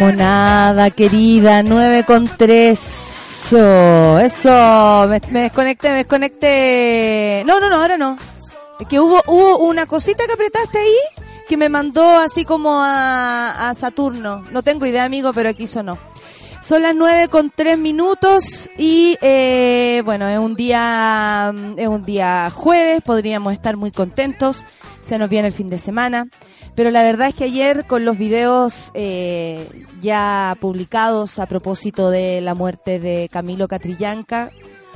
Monada querida, 9 con 3. Eso, me, me desconecté, me desconecté. No, no, no, ahora no. Es que hubo, hubo una cosita que apretaste ahí que me mandó así como a, a Saturno. No tengo idea, amigo, pero aquí sonó. Son las 9 con 3 minutos y eh, bueno, es un día es un día jueves, podríamos estar muy contentos. Se nos viene el fin de semana. Pero la verdad es que ayer con los videos eh, ya publicados a propósito de la muerte de Camilo Catrillanca,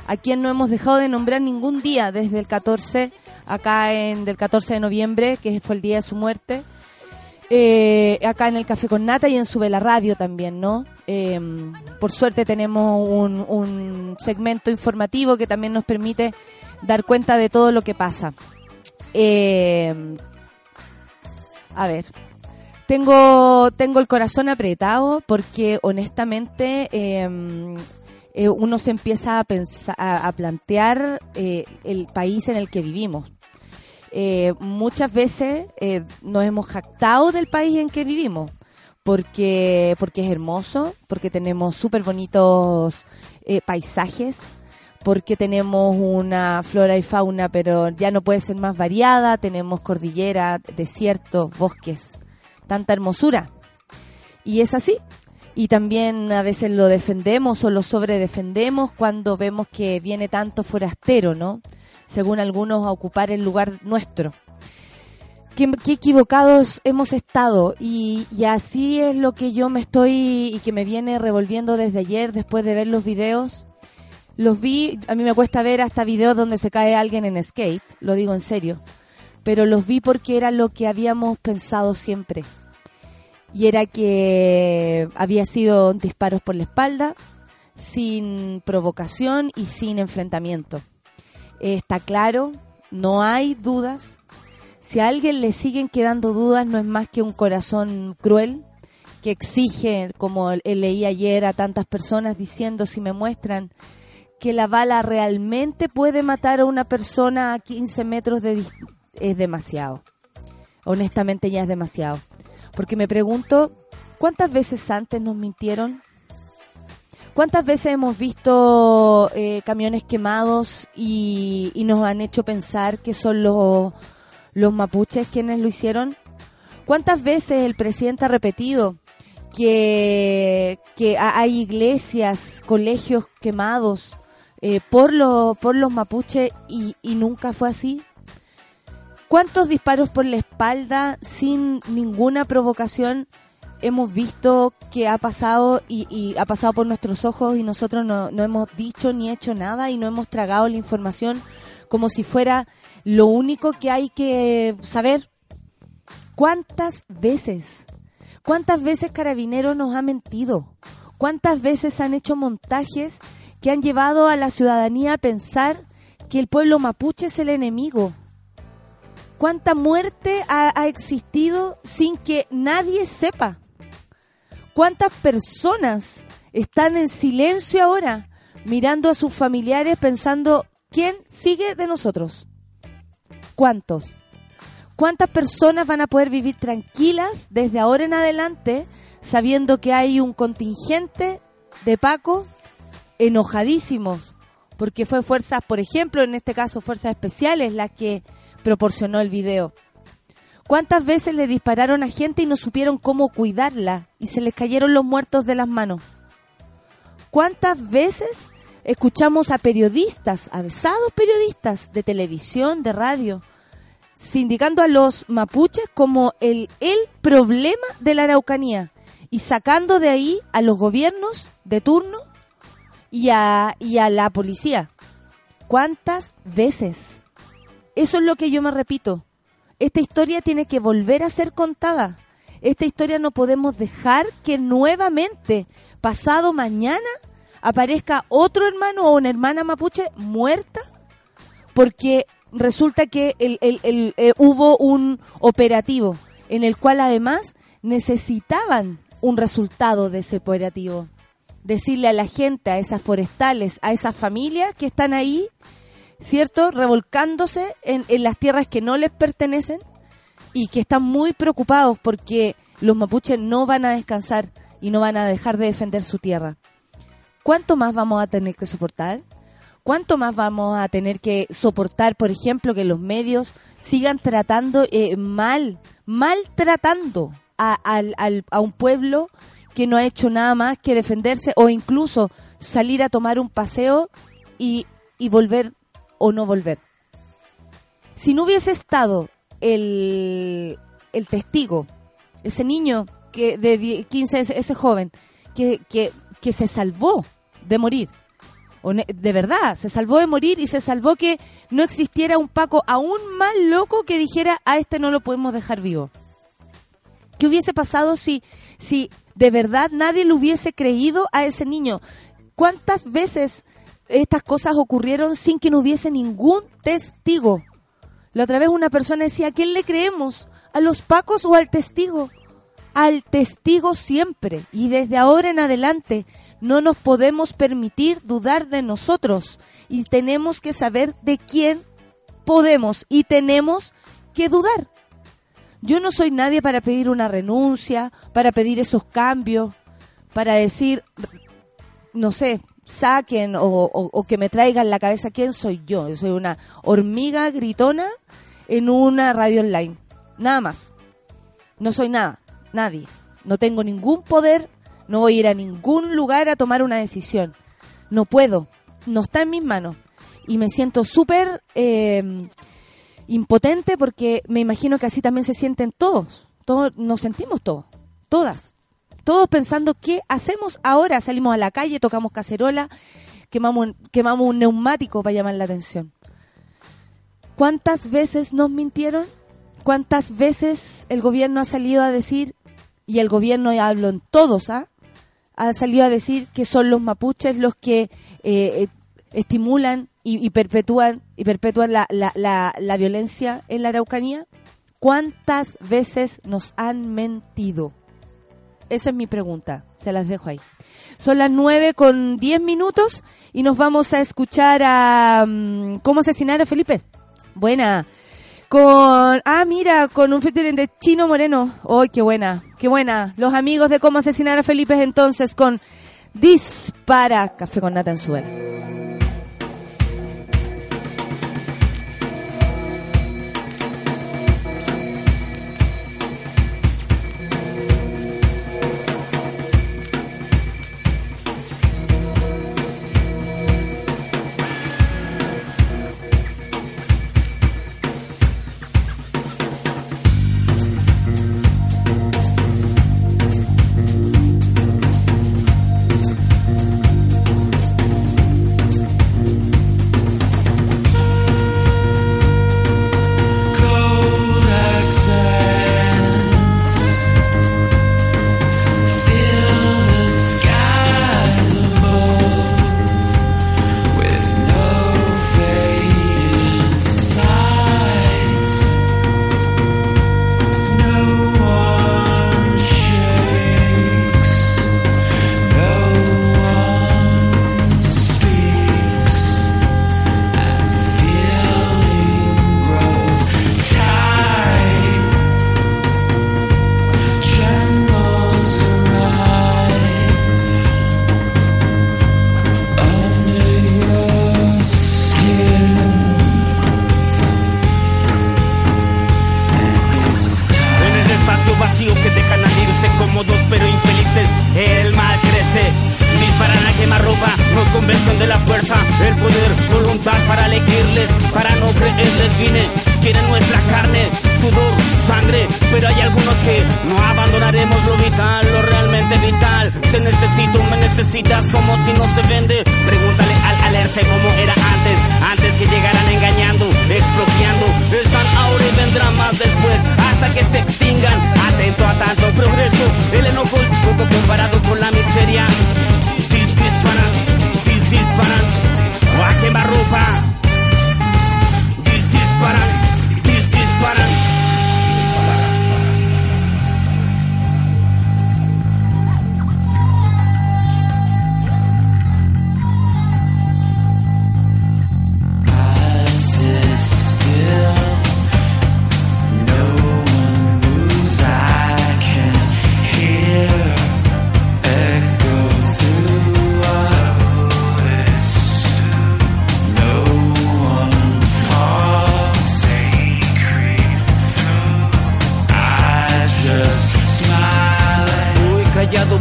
a quien no hemos dejado de nombrar ningún día desde el 14, acá en del 14 de noviembre, que fue el día de su muerte, eh, acá en el Café con Nata y en Sube la Radio también, ¿no? Eh, por suerte tenemos un, un segmento informativo que también nos permite dar cuenta de todo lo que pasa. Eh, a ver, tengo, tengo el corazón apretado porque honestamente eh, eh, uno se empieza a, pensar, a, plantear eh, el país en el que vivimos. Eh, muchas veces nos hemos jactado del país en que vivimos porque, porque es hermoso, porque tenemos súper bonitos paisajes, porque tenemos una flora y fauna, pero ya no puede ser más variada, tenemos cordillera, desiertos, bosques, tanta hermosura. Y es así. Y también a veces lo defendemos o lo sobredefendemos cuando vemos que viene tanto forastero, ¿no? Según algunos, a ocupar el lugar nuestro. Qué, equivocados hemos estado y, y así es lo que yo me estoy y que me viene revolviendo desde ayer después de ver los videos los vi, a mí me cuesta ver hasta videos donde se cae alguien en skate, lo digo en serio, pero los vi porque era lo que habíamos pensado siempre. Y era que había sido disparos por la espalda, sin provocación y sin enfrentamiento. Está claro, no hay dudas. Si a alguien le siguen quedando dudas, no es más que un corazón cruel que exige, como leí ayer a tantas personas diciendo, si me muestran que la bala realmente puede matar a una persona a 15 metros de es demasiado. Honestamente ya es demasiado. Porque me pregunto, ¿cuántas veces antes nos mintieron? ¿Cuántas veces hemos visto eh, camiones quemados y, y, nos han hecho pensar que son los, los mapuches quienes lo hicieron? ¿Cuántas veces el presidente ha repetido que, que hay iglesias, colegios quemados? Eh, por, lo, por los mapuches y, y, nunca fue así? ¿Cuántos disparos por la espalda sin ninguna provocación hemos visto que ha pasado y, y ha pasado por nuestros ojos y nosotros no, no, hemos dicho ni hecho nada y no hemos tragado la información como si fuera lo único que hay que saber? ¿Cuántas veces? ¿Cuántas veces Carabineros nos ha mentido? ¿Cuántas veces han hecho montajes que han llevado a la ciudadanía a pensar que el pueblo mapuche es el enemigo. ¿Cuánta muerte ha, existido sin que nadie sepa? ¿Cuántas personas están en silencio ahora mirando a sus familiares pensando quién sigue de nosotros? ¿Cuántos? ¿Cuántas personas van a poder vivir tranquilas desde ahora en adelante sabiendo que hay un contingente de Paco enojadísimos porque fue fuerzas, por ejemplo, en este caso fuerzas especiales las que proporcionó el video. ¿Cuántas veces le dispararon a gente y no supieron cómo cuidarla y se les cayeron los muertos de las manos? ¿Cuántas veces escuchamos a periodistas, avesados periodistas de televisión, de radio, sindicando a los mapuches como el, el problema de la Araucanía y sacando de ahí a los gobiernos de turno y a, y a la policía? ¿Cuántas veces? Eso es lo que yo me repito. Esta historia tiene que volver a ser contada. Esta historia no podemos dejar que nuevamente, pasado mañana, aparezca otro hermano o una hermana mapuche muerta porque resulta que el, eh, hubo un operativo en el cual además necesitaban un resultado de ese operativo. Decirle a la gente, a esas forestales, a esas familias que están ahí, ¿cierto? Revolcándose en, en las tierras que no les pertenecen y que están muy preocupados porque los mapuches no van a descansar y no van a dejar de defender su tierra. ¿Cuánto más vamos a tener que soportar? ¿Cuánto más vamos a tener que soportar, por ejemplo, que los medios sigan tratando eh, mal, maltratando a, a un pueblo que no ha hecho nada más que defenderse o incluso salir a tomar un paseo y, y volver o no volver? Si no hubiese estado el, el testigo, ese niño que de 15, ese, joven, que, que, que se salvó de morir. De verdad, se salvó de morir y se salvó que no existiera un Paco aún más loco que dijera a este no lo podemos dejar vivo. ¿Qué hubiese pasado si, si de verdad nadie le hubiese creído a ese niño? ¿Cuántas veces estas cosas ocurrieron sin que no hubiese ningún testigo? La otra vez una persona decía, ¿a quién le creemos? ¿A los pacos o al testigo? Al testigo siempre. Y desde ahora en adelante no nos podemos permitir dudar de nosotros y tenemos que saber de quién podemos y tenemos que dudar. Yo no soy nadie para pedir una renuncia, para pedir esos cambios, para decir, no sé, saquen o, que me traigan la cabeza quién soy yo. Yo soy una hormiga gritona en una radio online. Nada más. No soy nada, nadie. No tengo ningún poder no voy a ir a ningún lugar a tomar una decisión. No puedo. No está en mis manos. Y me siento súper eh, impotente porque me imagino que así también se sienten todos. Todos nos sentimos todos. Todas. Todos pensando qué hacemos ahora. Salimos a la calle, tocamos cacerola, quemamos, quemamos un neumático para llamar la atención. ¿Cuántas veces nos mintieron? ¿Cuántas veces el gobierno ha salido a decir, y el gobierno ya hablo en todos, ¿ah? ha salido a decir que son los mapuches los que eh, eh, estimulan y, perpetúan y perpetúan la, la, la, violencia en la Araucanía? ¿Cuántas veces nos han mentido? Esa es mi pregunta, se las dejo ahí. Son las nueve con diez minutos y nos vamos a escuchar a... Mm, ¿Cómo asesinar a Felipe? Buena. Con, ah, mira, con un featuring de Chino Moreno. ¡Ay, qué buena! ¡Qué buena! Los amigos de cómo asesinar a Felipe entonces con Dispara Café con Nata en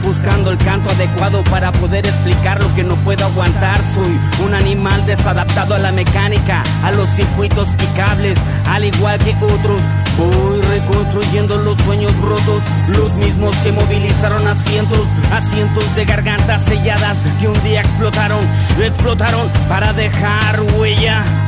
Buscando el canto adecuado para poder explicar lo que no puedo aguantar. Soy un animal desadaptado a la mecánica, a los circuitos y cables, al igual que otros. Voy reconstruyendo los sueños rotos, los mismos que movilizaron a cientos, a cientos de gargantas selladas que un día explotaron, explotaron para dejar huella.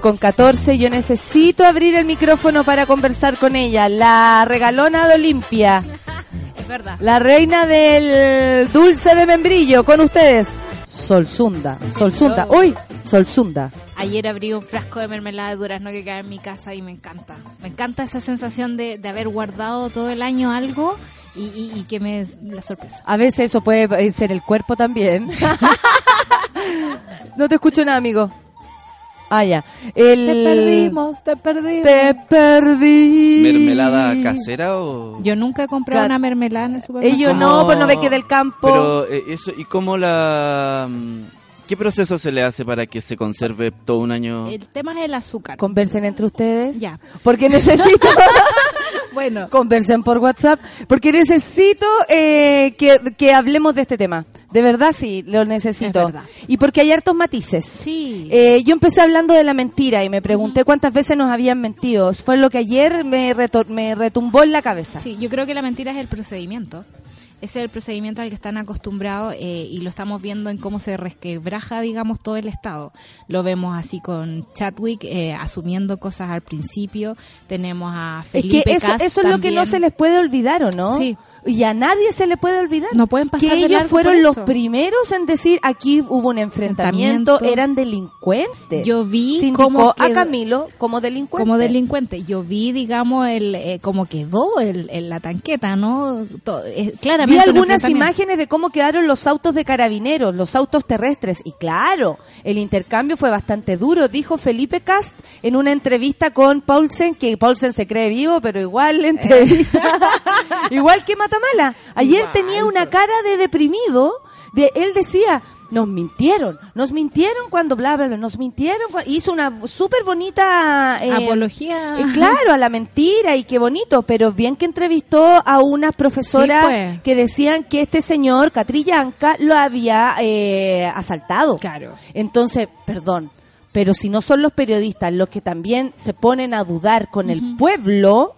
con 14. Yo necesito abrir el micrófono para conversar con ella. La regalona de Olimpia. es verdad. La reina del dulce de membrillo. Con ustedes, Solsunda. Solsunda. Uy, Solsunda. Ayer abrí un frasco de mermelada de durazno que cae en mi casa y me encanta. Me encanta esa sensación de, de haber guardado todo el año algo y, y, y que me la sorpresa. A veces eso puede eh, ser el cuerpo también. no te escucho nada, amigo. Ah, ya. El... te perdimos. Te perdí. ¿Mermelada casera o...? Yo nunca he comprado una mermelada en el supermercado. Ellos ¿Cómo? no, pues no ve que del campo. Pero eh, eso, ¿y cómo la...? mm, ¿Qué proceso se le hace para que se conserve todo un año? El tema es el azúcar. Conversen entre ustedes. Ya. Porque necesito. Bueno, Conversen por WhatsApp. Porque necesito eh, que, que hablemos de este tema. De verdad, sí, lo necesito. Y porque hay hartos matices. sí. Eh, yo empecé hablando de la mentira y me pregunté cuántas veces nos habían mentido. Fue lo que ayer me, me retumbó en la cabeza. Sí, yo creo que la mentira es el procedimiento. Ese es el procedimiento al que están acostumbrados eh, y lo estamos viendo en cómo se resquebraja, digamos, todo el Estado. Lo vemos así con Chadwick eh, asumiendo cosas al principio. Tenemos a Es Felipe que eso, eso es lo que no se les puede olvidar, ¿o no? Sí. Y a nadie se le puede olvidar. No pueden pasar que de ellos fueron los primeros en decir aquí hubo un enfrentamiento, Enfrentamiento. eran delincuentes. Yo vi Sindicó cómo a qued- Camilo como delincuente. como delincuente. Yo vi, digamos, el eh, cómo quedó el, el- la tanqueta, ¿no? To- eh, claramente Vi un algunas imágenes de cómo quedaron los autos de carabineros, los autos terrestres. Y claro, el intercambio fue bastante duro, dijo Felipe Cast en una entrevista con Paulsen, que Paulsen se cree vivo, pero igual Eh. entrevista. igual que Matamala. Ayer tenía una cara de deprimido. De, él decía, nos mintieron, nos mintieron cuando bla, bla, bla, nos mintieron. cua-". Hizo una súper bonita... eh, Apología. eh, claro, a la mentira y qué bonito, pero bien que entrevistó a unas profesoras Sí, pues. que decían que este señor, Catrillanca, lo había eh, asaltado. Claro. Entonces, perdón, pero si no son los periodistas los que también se ponen a dudar con el pueblo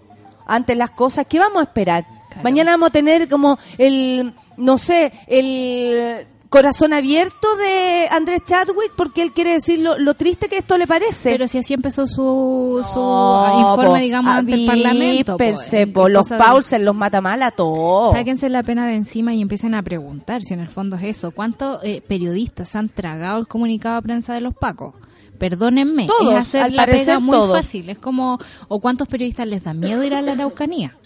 ante las cosas, ¿qué vamos a esperar? Claro. Mañana vamos a tener como el, no sé, el corazón abierto de Andrés Chadwick porque él quiere decir lo, lo triste que esto le parece. Pero si así empezó su, su No, informe, po, digamos, ante el Parlamento. po, po, en los cosas de- Paulsen los mata mal a todos. Sáquense la pena de encima y empiecen a preguntar si en el fondo es eso. ¿Cuántos eh, periodistas han tragado el comunicado de prensa de los Pacos? Perdónenme, Todos, es hacer al la pega muy todos. fácil. Es como, ¿o cuántos periodistas les da miedo ir a la Araucanía?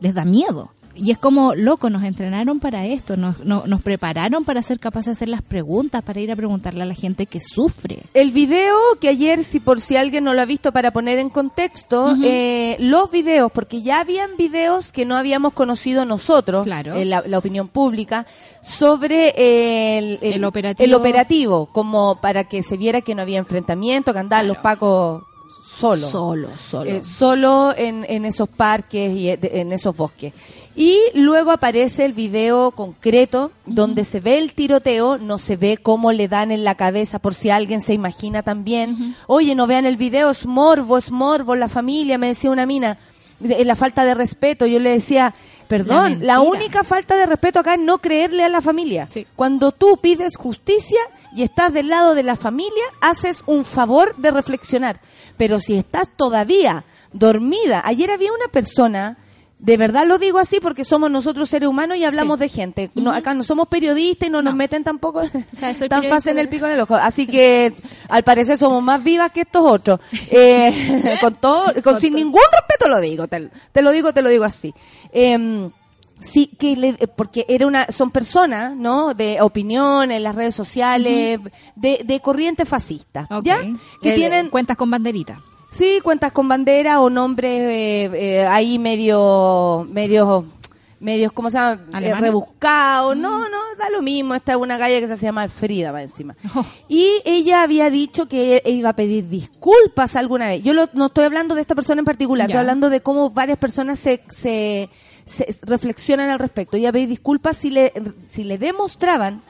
Les da miedo. Y es como, loco, nos entrenaron para esto, nos, no- nos prepararon para ser capaces de hacer las preguntas, para ir a preguntarle a la gente que sufre. El video que ayer, si por si alguien no lo ha visto para poner en contexto, eh, los videos, porque ya habían videos que no habíamos conocido nosotros, Claro. en la, la opinión pública, sobre el, El operativo. el operativo, como para que se viera que no había enfrentamiento, que andaban los pacos solos. Solo, solo. Eh, solo en, en esos parques y eh, de- en esos bosques. Y luego aparece el video concreto donde se ve el tiroteo, no se ve cómo le dan en la cabeza, por si alguien se imagina también. Oye, no vean el video, es morbo, es morbo, la familia, me decía una mina, de- la falta de respeto. Yo le decía, perdón, La única falta de respeto acá es no creerle a la familia. Sí. Cuando tú pides justicia y estás del lado de la familia, haces un favor de reflexionar. Pero si estás todavía dormida, ayer había una persona, de verdad lo digo así porque somos nosotros seres humanos y hablamos Sí. de gente. No, acá no somos periodistas y no, nos No. meten tampoco sea, tan fácil en el pico en el ojo. Así que al parecer somos más vivas que estos otros. Eh, con todo, con, sin ningún respeto lo digo, te, te lo digo, te lo digo así. Em, Sí, que le- porque era una, son personas, ¿no? De opinión en las redes sociales, de, de corriente fascista. ¿ya? Que El- tienen, cuentas con banderita. Sí, cuentas con bandera o nombres eh, eh, ahí medio, medios, medios, ¿cómo se llama? Eh, rebuscados. No, no, da lo mismo. Esta es una galla que se llama Alfrida, va encima. Oh. Y ella había dicho que e- iba a pedir disculpas alguna vez. Yo lo- no estoy hablando de esta persona en particular, Ya. estoy hablando de cómo varias personas se, se, se reflexionan al respecto. Ella pedía disculpas si le, si le demostraban,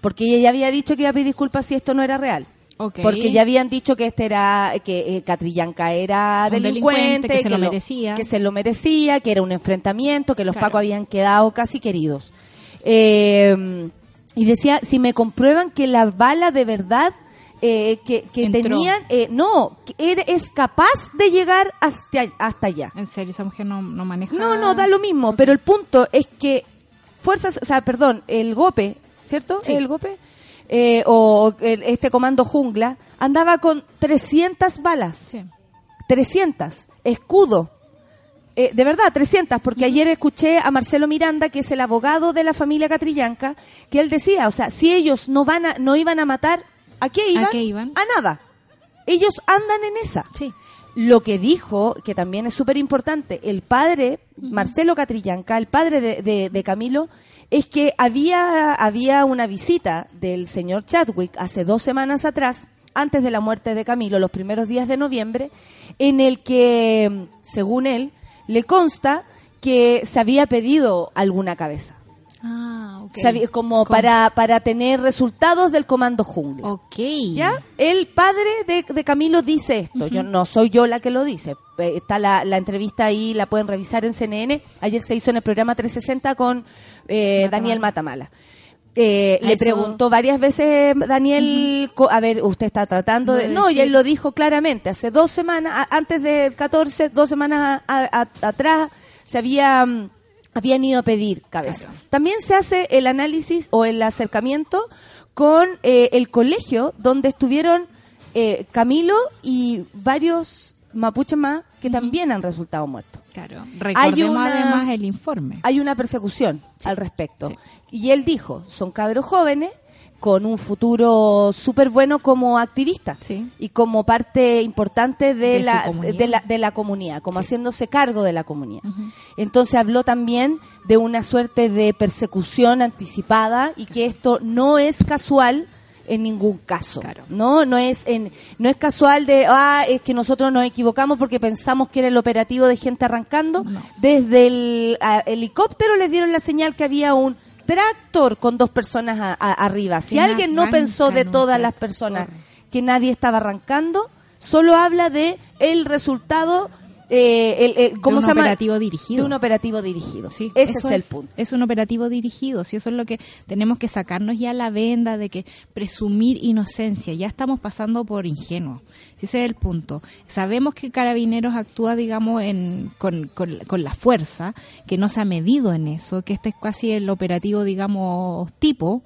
porque ella ya había dicho que iba a pedir disculpas si esto no era real. Ok. Porque ya habían dicho que este era que eh, Catrillanca era delincuente, delincuente, que se lo merecía. que se lo merecía, que era un enfrentamiento, que los Claro. pacos habían quedado casi queridos. Eh, y decía, si me comprueban que la bala de verdad eh, que, que tenían, eh, no, que es capaz de llegar hasta, hasta allá. En serio, esa mujer no, no maneja. No, no, da lo mismo, pero el punto es que fuerzas, o sea, perdón, el GOPE, ¿cierto? Sí. El GOPE, eh, o el- este comando jungla, andaba con 300 balas, Sí. 300, escudo. Eh, de verdad, 300, porque ayer escuché a Marcelo Miranda, que es el abogado de la familia Catrillanca, que él decía, o sea, si ellos no van a, no iban a matar, ¿a qué iban? qué iban? A nada. Ellos andan en esa. Sí. Lo que dijo, que también es súper importante, el padre, Marcelo Catrillanca, el padre de, de- de Camilo, es que había, había una visita del señor Chadwick hace dos semanas atrás, antes de la muerte de Camilo, los primeros días de noviembre, en el que, según él, le consta que se había pedido alguna cabeza. Ah, ok. Se había- como para, para tener resultados del comando jungla. Ok. ¿Ya? El padre de, de Camilo dice esto. Yo no soy yo la que lo dice. Eh, Está la, la entrevista ahí, la pueden revisar en CNN. Ayer se hizo en el programa 360 con eh, Matamala. Daniel Matamala. Eh, le eso- preguntó varias veces Daniel, co- a ver, usted está tratando No de... No, y él lo dijo claramente. Hace dos semanas, a- antes del 14, dos semanas a- a- a- atrás, se había... habían ido a pedir cabezas. También se hace el análisis o el acercamiento con eh, el colegio donde estuvieron eh, Camilo y varios mapuches más que también han resultado muertos. Claro. Recordemos una- además el informe. Hay una persecución al respecto. sí. Y él dijo, son cabros jóvenes con un futuro súper bueno como activista Sí. y como parte importante de, la, de, la, de la comunidad, como haciéndose cargo de la comunidad. Entonces habló también de una suerte de persecución anticipada y que esto no es casual en ningún caso. Claro. No, no es en, no es casual de ah, es que nosotros nos equivocamos porque pensamos que era el operativo de gente arrancando. No. Desde el a- helicóptero les dieron la señal que había un tractor con dos personas a- a- arriba. Si ¿Quién alguien no pensó de todas las personas que nadie estaba arrancando, solo habla de el resultado eh, el, el- ¿cómo de un se llama? operativo dirigido. De un operativo dirigido. Sí, Ese es el punto. Es un operativo dirigido. Si eso es lo que tenemos que sacarnos ya la venda de que presumir inocencia. Ya estamos pasando por ingenuos. Si ese es el punto. Sabemos que Carabineros actúa, digamos, en, con, con, con la fuerza, que no se ha medido en eso, que este es casi el operativo, digamos, tipo.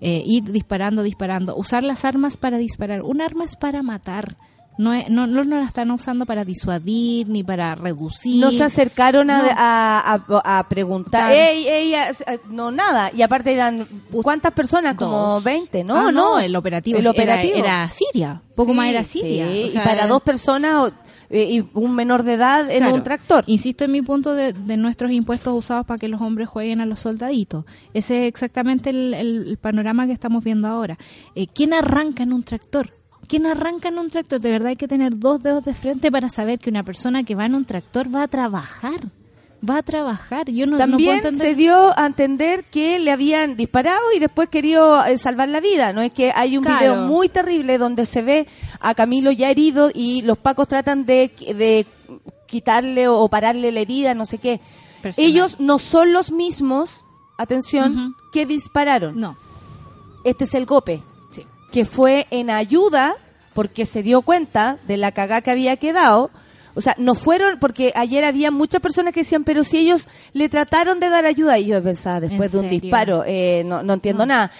eh, ir disparando, disparando. Usar las armas para disparar. Un arma es para matar. No, no, no, no la están usando para disuadir ni para reducir. No se acercaron a, No. a, a- a preguntar. Ey, ey, no, nada. Y aparte eran, ¿cuántas personas? Como Dos. 20, ¿no? Ah, no, el operativo, El era- operativo. Era, Siria, poco Sí, más era Siria. sí, O sea, y para era- dos personas eh, y un menor de edad en Claro. un tractor. Insisto en mi punto de, de nuestros impuestos usados para que los hombres jueguen a los soldaditos. Ese es exactamente el, el- el panorama que estamos viendo ahora. Eh, ¿Quién arranca en un tractor? ¿Quién arranca en un tractor? De verdad hay que tener dos dedos de frente para saber que una persona que va en un tractor va a trabajar. Va a trabajar. Yo no, no También entender. se dio a entender que le habían disparado y después querido eh, salvar la vida. No es que hay un Claro. video muy terrible donde se ve a Camilo ya herido y los pacos tratan de, de quitarle o pararle la herida, no sé qué. Personal. Ellos no son los mismos, atención, que dispararon. No, Este es el golpe. Que fue en ayuda porque se dio cuenta de la cagá que había quedado. O sea, no fueron, porque ayer había muchas personas que decían, pero si ellos le trataron de dar ayuda, y yo pensaba, después ¿En de un serio? disparo, eh, no, no entiendo No. nada.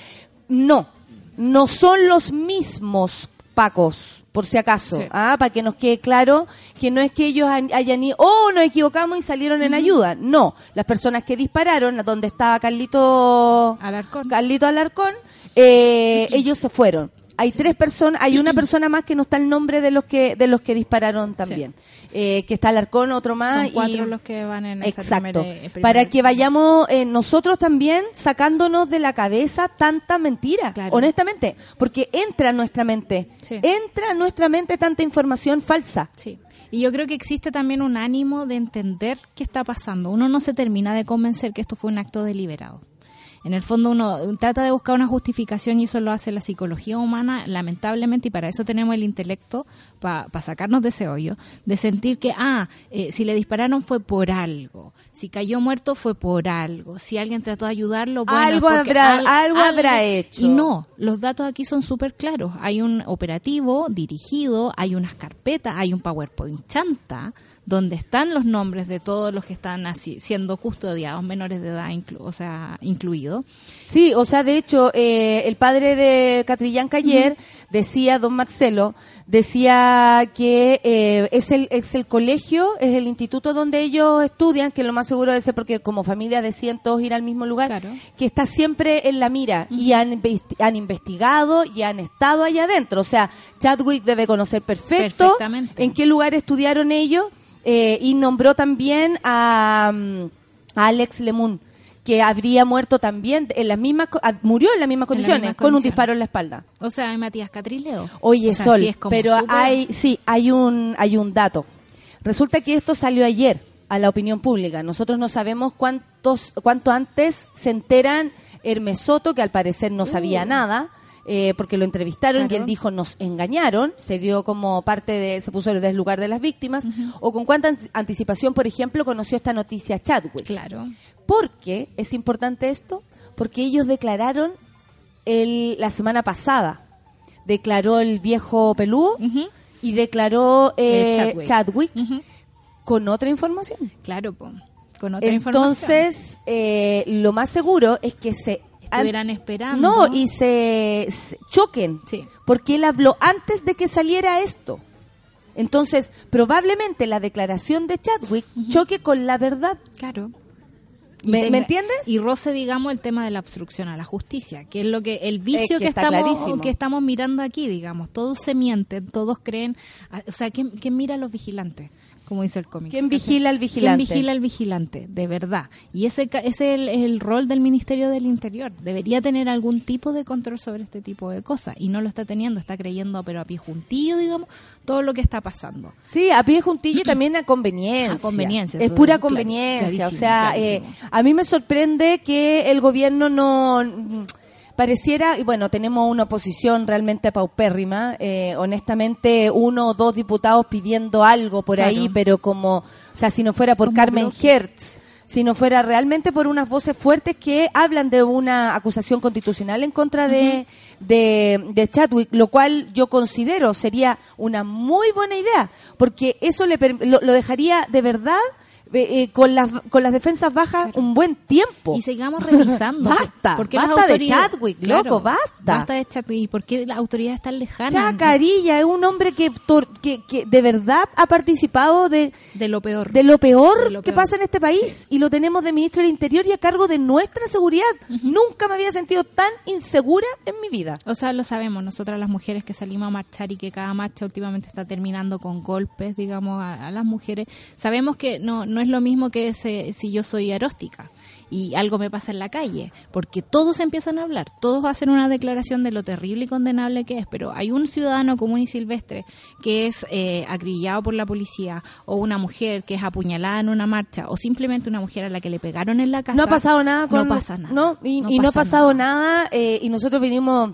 No, no son los mismos pacos, por si acaso, Sí. ah, para que nos quede claro que no es que ellos hayan ido, oh, nos equivocamos y salieron en ayuda. No, las personas que dispararon, a donde estaba Carlito Alarcón. Carlito Alarcón, eh, ellos se fueron. Hay tres personas, hay una persona más que no está el nombre de los que de los que dispararon también. Eh, que está Alarcón, otro más. Son cuatro y- los que van en esa Exacto. primera- eh, primera- Para que vayamos eh, nosotros también sacándonos de la cabeza tanta mentira, Claro. honestamente, porque entra a nuestra mente, Sí. entra a nuestra mente tanta información falsa. Sí. Y yo creo que existe también un ánimo de entender qué está pasando. Uno no se termina de convencer que esto fue un acto deliberado. En el fondo uno trata de buscar una justificación y eso lo hace la psicología humana, lamentablemente, y para eso tenemos el intelecto, para sacarnos de ese hoyo, de sentir que, ah, eh, si le dispararon fue por algo, si cayó muerto fue por algo, si alguien trató de ayudarlo, bueno, Algo habrá- algo habrá hecho. Y no, los datos aquí son súper claros. Hay un operativo dirigido, hay unas carpetas, hay un PowerPoint chanta donde están los nombres de todos los que están así siendo custodiados, menores de edad, inclu- o sea, incluido. Sí, o sea, de hecho, eh, el padre de Catrillán Cayer decía, don Marcelo, decía que eh, es, el, es el colegio, es el instituto donde ellos estudian, que lo más seguro ser porque como familia deciden todos ir al mismo lugar, Claro. que está siempre en la mira y han, han investigado y han estado allá adentro. O sea, Chadwick debe conocer perfecto Perfectamente. en qué lugar estudiaron ellos eh, y nombró también a, mm, a Alex Lemun que habría muerto también en las mismas ah, murió en las mismas condiciones con un disparo en la espalda. O sea, hay Matías Catrileo. oye O sea, Sol sí pero hay sí hay un hay un dato. Resulta que esto salió ayer a la opinión pública. Nosotros no sabemos cuántos cuánto antes se enteran Hermes Soto que al parecer no sabía nada eh, porque lo entrevistaron y Claro. él dijo nos engañaron, se dio como parte de, se puso el lugar de las víctimas, o con cuánta an- anticipación, por ejemplo, conoció esta noticia Chadwick. Claro. ¿Por qué es importante esto? Porque ellos declararon el, la semana pasada, declaró el viejo peludo y declaró eh, Chadwick. Con otra información. Claro, po. con otra información. Entonces, eh, lo más seguro es que se... Estuvieran esperando. No, y se, se choquen. Sí. Porque él habló antes de que saliera esto. Entonces, probablemente la declaración de Chadwick choque con la verdad. Claro. ¿Me- me entiendes? Y roce, digamos, el tema de la obstrucción a la justicia, que es lo que el vicio Es que estamos que estamos mirando aquí, digamos. Todos se mienten, todos creen, ah, o sea, ¿quién, quién mira a los vigilantes? Como dice el cómic. ¿Quién vigila al vigilante? ¿Quién vigila al vigilante? De verdad. Y ese ese es el, rol del Ministerio del Interior. Debería tener algún tipo de control sobre este tipo de cosas. Y no lo está teniendo. Está creyendo, pero a pie juntillo, digamos, todo lo que está pasando. Sí, a pie juntillo y también a conveniencia. A conveniencia, Es pura conveniencia. o sea, clarísimo. eh, a mí me sorprende que el gobierno no... pareciera, y bueno, tenemos una oposición realmente paupérrima, eh, honestamente uno o dos diputados pidiendo algo por Claro. ahí, pero como, o sea, si no fuera por Como Carmen bloque. Hertz, si no fuera realmente por unas voces fuertes que hablan de una acusación constitucional en contra de, de, de Chadwick, lo cual yo considero sería una muy buena idea, porque eso le, lo, lo dejaría de verdad eh, eh, con, las, con las defensas bajas un buen tiempo. Y sigamos revisando. Basta, ¿Por qué las basta de Chadwick, Claro, loco, basta. Basta de Chadwick. ¿Y por qué las autoridades están lejanas? Chacarilla es un hombre que, que, que de verdad ha participado de, De lo peor. de lo peor De lo que peor. pasa en este país y lo tenemos de ministro del Interior y a cargo de nuestra seguridad. Nunca me había sentido tan insegura en mi vida. O sea, lo sabemos, nosotras las mujeres que salimos a marchar y que cada marcha últimamente está terminando con golpes, digamos, a, a las mujeres, sabemos que no, no es lo mismo que ese- si yo soy aróstica y algo me pasa en la calle, porque todos empiezan a hablar, todos hacen una declaración de lo terrible y condenable que es, pero hay un ciudadano común y silvestre que es eh, acribillado por la policía o una mujer que es apuñalada en una marcha o simplemente una mujer a la que le pegaron en la casa. No ha pasado nada con... No pasa nada. No, y y no, ha pasa pasado nada, eh, y nosotros vinimos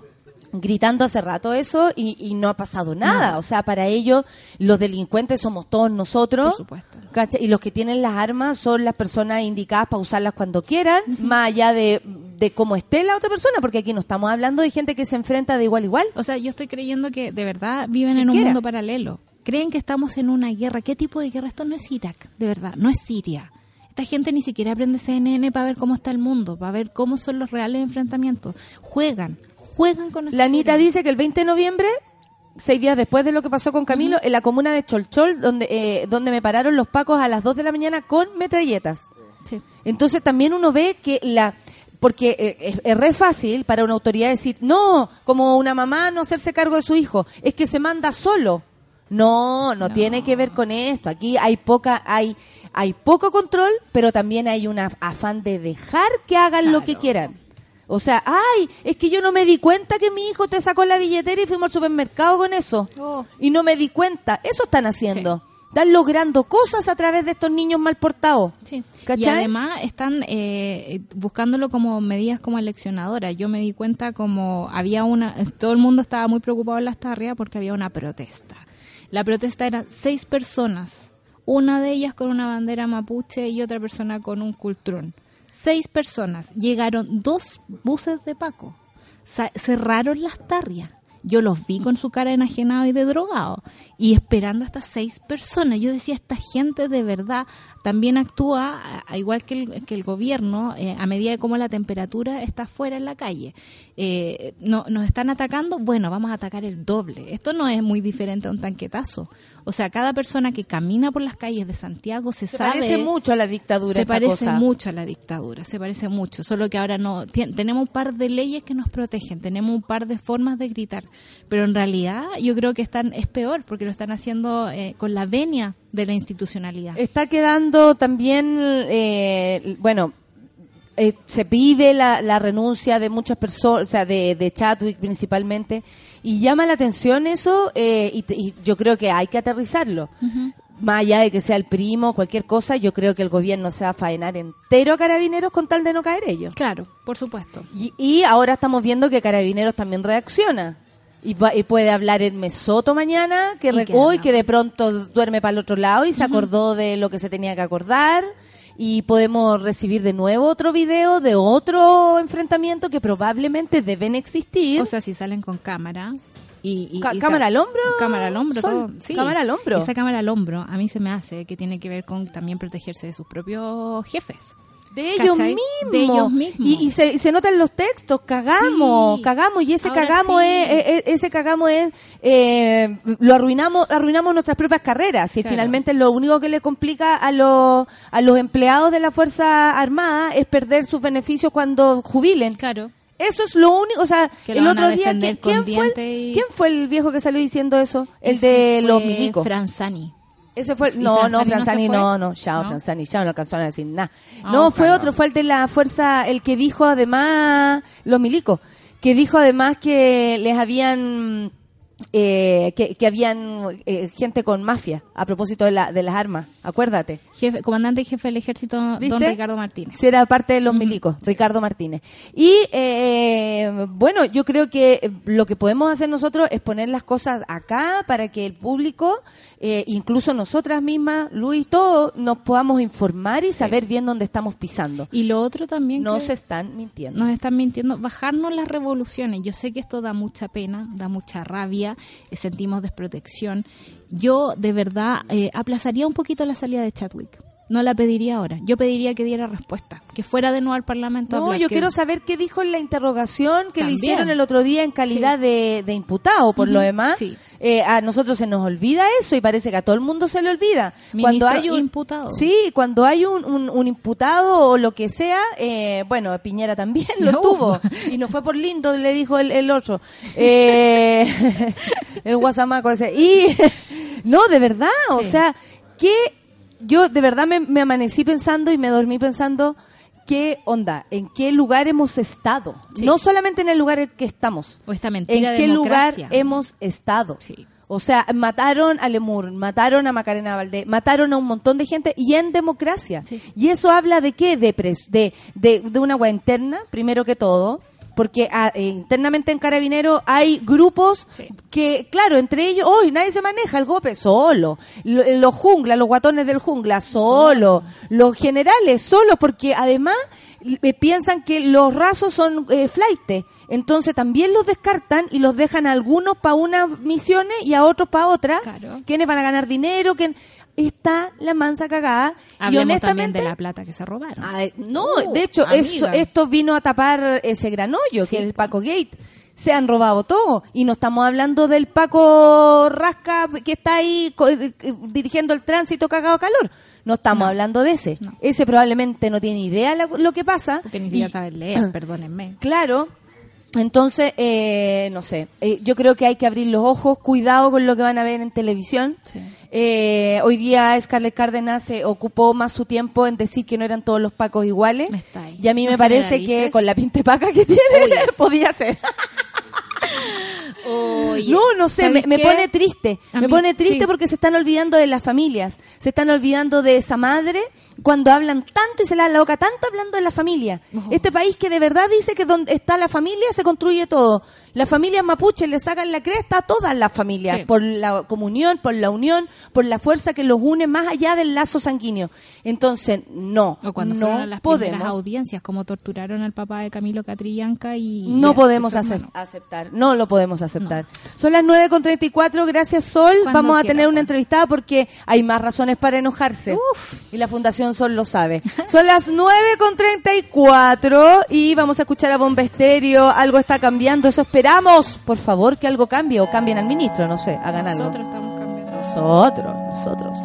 gritando hace rato eso y, y no ha pasado nada. O sea, para ellos los delincuentes somos todos nosotros. Por supuesto. Y los que tienen las armas son las personas indicadas para usarlas cuando quieran, más allá de, de cómo esté la otra persona, porque aquí no estamos hablando de gente que se enfrenta de igual a igual. O sea, yo estoy creyendo que de verdad viven en un mundo paralelo. Creen que estamos en una guerra. ¿Qué tipo de guerra? Esto no es Irak, de verdad, no es Siria. Esta gente ni siquiera aprende CNN para ver cómo está el mundo, para ver cómo son los reales enfrentamientos. Juegan, juegan con nuestra La Anita seguridad. dice que el 20 de noviembre, seis días después de lo que pasó con Camilo, en la comuna de Cholchol, donde, eh, donde me pararon los pacos a las 2 de la mañana con metralletas. Sí. Entonces también uno ve que la... Porque eh, es, es re fácil para una autoridad decir, no, como una mamá no hacerse cargo de su hijo, es que se manda solo. No, no, tiene que ver con esto. Aquí hay poca, hay, hay poco control, pero también hay un af- afán de dejar que hagan lo que quieran. O sea, ay, es que yo no me di cuenta que mi hijo te sacó la billetera y fuimos al supermercado con eso. Oh. Y no me di cuenta. Eso están haciendo. Están logrando cosas a través de estos niños mal portados. Sí. ¿Cachai? Y además están eh, buscándolo como medidas como eleccionadoras. Yo me di cuenta como había una, todo el mundo estaba muy preocupado en las tarrias porque había una protesta. La protesta era seis personas, una de ellas con una bandera mapuche y otra persona con un cultrón. Seis personas. Llegaron dos buses de Paco. Cerraron las tarrias. Yo los vi con su cara enajenado y de drogado. Y esperando a estas seis personas. Yo decía, esta gente de verdad también actúa, igual que el, que el gobierno, eh, a medida de cómo la temperatura está fuera en la calle. Eh, no, nos están atacando, bueno, vamos a atacar el doble. Esto no es muy diferente a un tanquetazo. O sea, cada persona que camina por las calles de Santiago se, Se sabe... parece mucho a la dictadura Se esta parece cosa. mucho a la dictadura, se parece mucho, solo que ahora no tenemos un par de leyes que nos protegen, tenemos un par de formas de gritar, pero en realidad yo creo que están es peor porque lo están haciendo eh, con la venia de la institucionalidad. Está quedando también, eh, bueno, eh, se pide la, la renuncia de muchas personas, o sea, de, de Chadwick principalmente, y llama la atención eso, eh, y, y yo creo que hay que aterrizarlo. Más allá de que sea el primo, cualquier cosa, yo creo que el gobierno se va a faenar entero a carabineros con tal de no caer ellos. Claro, por supuesto. Y, y ahora estamos viendo que Carabineros también reacciona. Y, va- y puede hablar en Mesoto mañana, que, Y que que de pronto duerme para el otro lado y se acordó de lo que se tenía que acordar. Y podemos recibir de nuevo otro video de otro enfrentamiento que probablemente deben existir. O sea, si salen con cámara y, y- y cámara al hombro, cámara al hombro, todo. Sí. Cámara al hombro. Esa cámara al hombro a mí se me hace que tiene que ver con también protegerse de sus propios jefes. De ellos mismos. De ellos mismos. Y, y se, y se notan los textos, cagamos, Sí. cagamos, y ese Ahora cagamos sí. es, es- es- ese cagamos es, eh, lo arruinamos, arruinamos nuestras propias carreras, y Claro. finalmente lo único que le complica a los, a los empleados de la Fuerza Armada es perder sus beneficios cuando jubilen. Claro. Eso es lo único, o sea, Que el otro día, ¿quién, fue el, y- quién fue el viejo que salió diciendo eso? El Ese de los milicos. Franzani. Ese fue, ¿Y no, no, Franzani no Franzani no, no, chao, ¿No? Franzani, chao, no alcanzó a decir nada. Ah, no, fue otro, fue el de la fuerza, el que dijo además, los milicos, que dijo además que les habían eh, que, que habían eh, gente con mafia a propósito de, la, de las armas, acuérdate. Jefe, comandante y jefe del ejército, don. Ricardo Martínez. Sí, era parte de los milicos, Ricardo Martínez. Y eh, bueno, yo creo que lo que podemos hacer nosotros es poner las cosas acá para que el público, eh, incluso nosotras mismas, Luis, todos, nos podamos informar y saber bien dónde estamos pisando. Y lo otro también No que se están mintiendo. nos están mintiendo, bajarnos las revoluciones. Yo sé que esto da mucha pena, da mucha rabia, eh, sentimos desprotección. Yo de verdad eh, aplazaría un poquito la salida de Chadwick. No la pediría ahora. Yo pediría que diera respuesta, que fuera de nuevo al Parlamento. a No, hablar, yo que- quiero saber qué dijo en la interrogación que le hicieron el otro día en calidad de, de imputado. Por lo demás, sí. eh, a nosotros se nos olvida eso y parece que a todo el mundo se le olvida. Ministro cuando hay un imputado. Sí, cuando hay un, un- un imputado o lo que sea, eh, bueno, Piñera también lo No. tuvo y no fue por lindo, le dijo el, el otro, eh, el guasamaco ese. Y no, de verdad, o sea, que yo de verdad me, me amanecí pensando y me dormí pensando qué onda, en qué lugar hemos estado. Sí. No solamente en el lugar en que estamos. O esta mentira ¿En qué democracia. lugar hemos estado? Sí. O sea, mataron a Lemur, mataron a Macarena Valdés, mataron a un montón de gente y en democracia. Sí. Y eso habla de qué? De, pres- de, de, de una agua interna, primero que todo, porque ah, eh, internamente en Carabinero hay grupos Sí. que, claro, entre ellos, hoy nadie se maneja el golpe solo, Lo- eh, los junglas, los guatones del jungla, solo, los generales, solos, porque además eh, piensan que los rasos son eh, flightes. Entonces también los descartan y los dejan a algunos para unas misiones y a otros para otras. Claro. ¿Quiénes van a ganar dinero? ¿Quién? Está la mansa cagada. y Hablemos honestamente, de la plata que se robaron. Ay, no, Uh, de hecho, eso, esto vino a tapar ese gran hoyo, Sí, que el Paco Gate. Se han robado todo. Y no estamos hablando del Paco Rasca que está ahí eh, eh, dirigiendo el tránsito cagado calor. No estamos No. hablando de ese. No. Ese probablemente no tiene idea lo, lo que pasa. Porque ni siquiera Y- saben leer, perdónenme. Claro. Entonces, eh, no sé, eh, yo creo que hay que abrir los ojos, cuidado con lo que van a ver en televisión. Sí. Eh, hoy día Scarlett Cárdenas se ocupó más su tiempo en decir que no eran todos los pacos iguales. Me está ahí. Y a mí me parece que con la pinta de paca que tiene, podía ser. Oye, no, no sé, me, pone triste. A me mí- pone triste sí. porque se están olvidando de las familias. Se están olvidando de esa madre cuando hablan tanto y se le da la boca tanto hablando de la familia. Este país que de verdad dice que donde está la familia se construye todo. Las familias mapuches le sacan la cresta a todas las familias Sí. por la comunión, por la unión, por la fuerza que los une más allá del lazo sanguíneo. Entonces, no, O cuando no a las podemos. audiencias, como torturaron al papá de Camilo Catrillanca y... No podemos hermano. aceptar, no lo podemos aceptar. Son las 9.34, gracias Sol. Cuando Vamos a quiera, tener una Juan. entrevistada porque hay más razones para enojarse. Y la Fundación Sol lo sabe. Son las 9.34 y vamos a escuchar a Bomba Estéreo. Algo está cambiando, eso esperamos. Por favor, que algo cambie o cambien al ministro, no sé, hagan algo. Nosotros estamos cambiando. Nosotros, nosotros.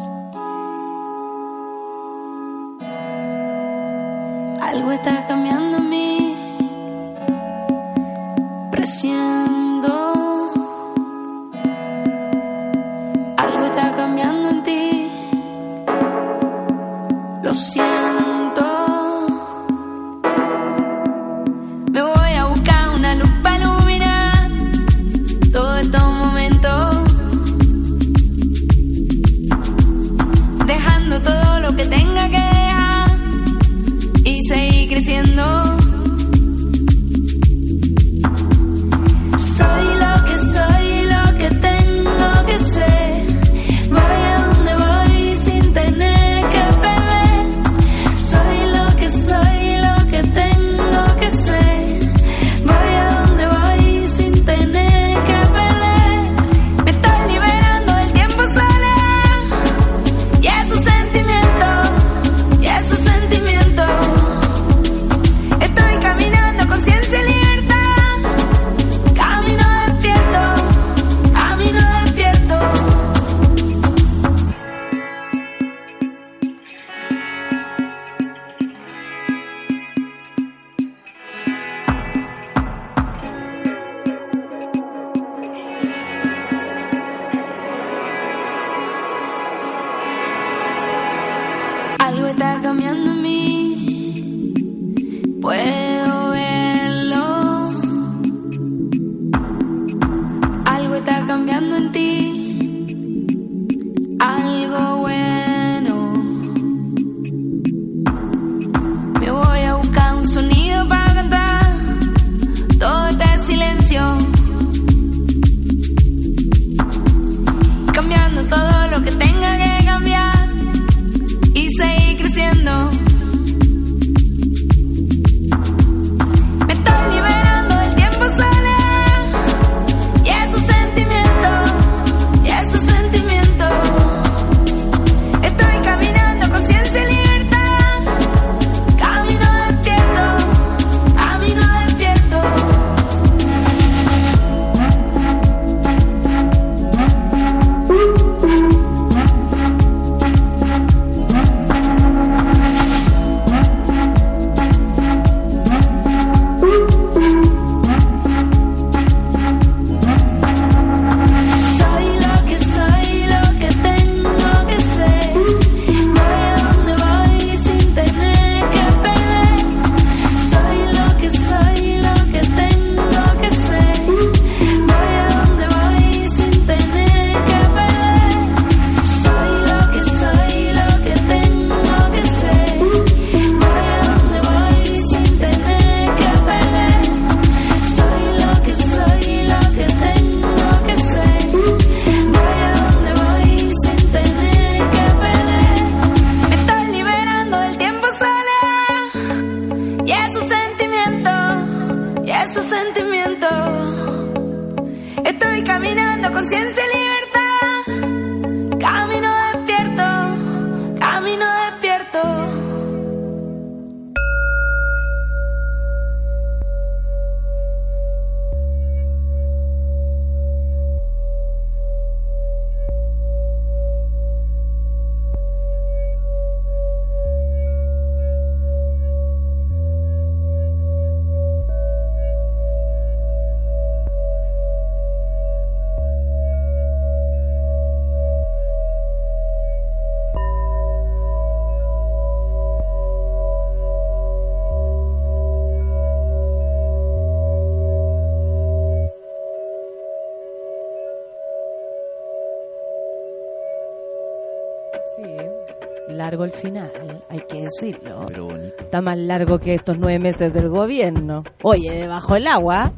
Algo está cambiando en mí. Presiento. Algo está cambiando en ti. Lo siento. Final, hay que decirlo. Pero bonito. Está más largo que estos nueve meses del gobierno. Oye, bajo el agua.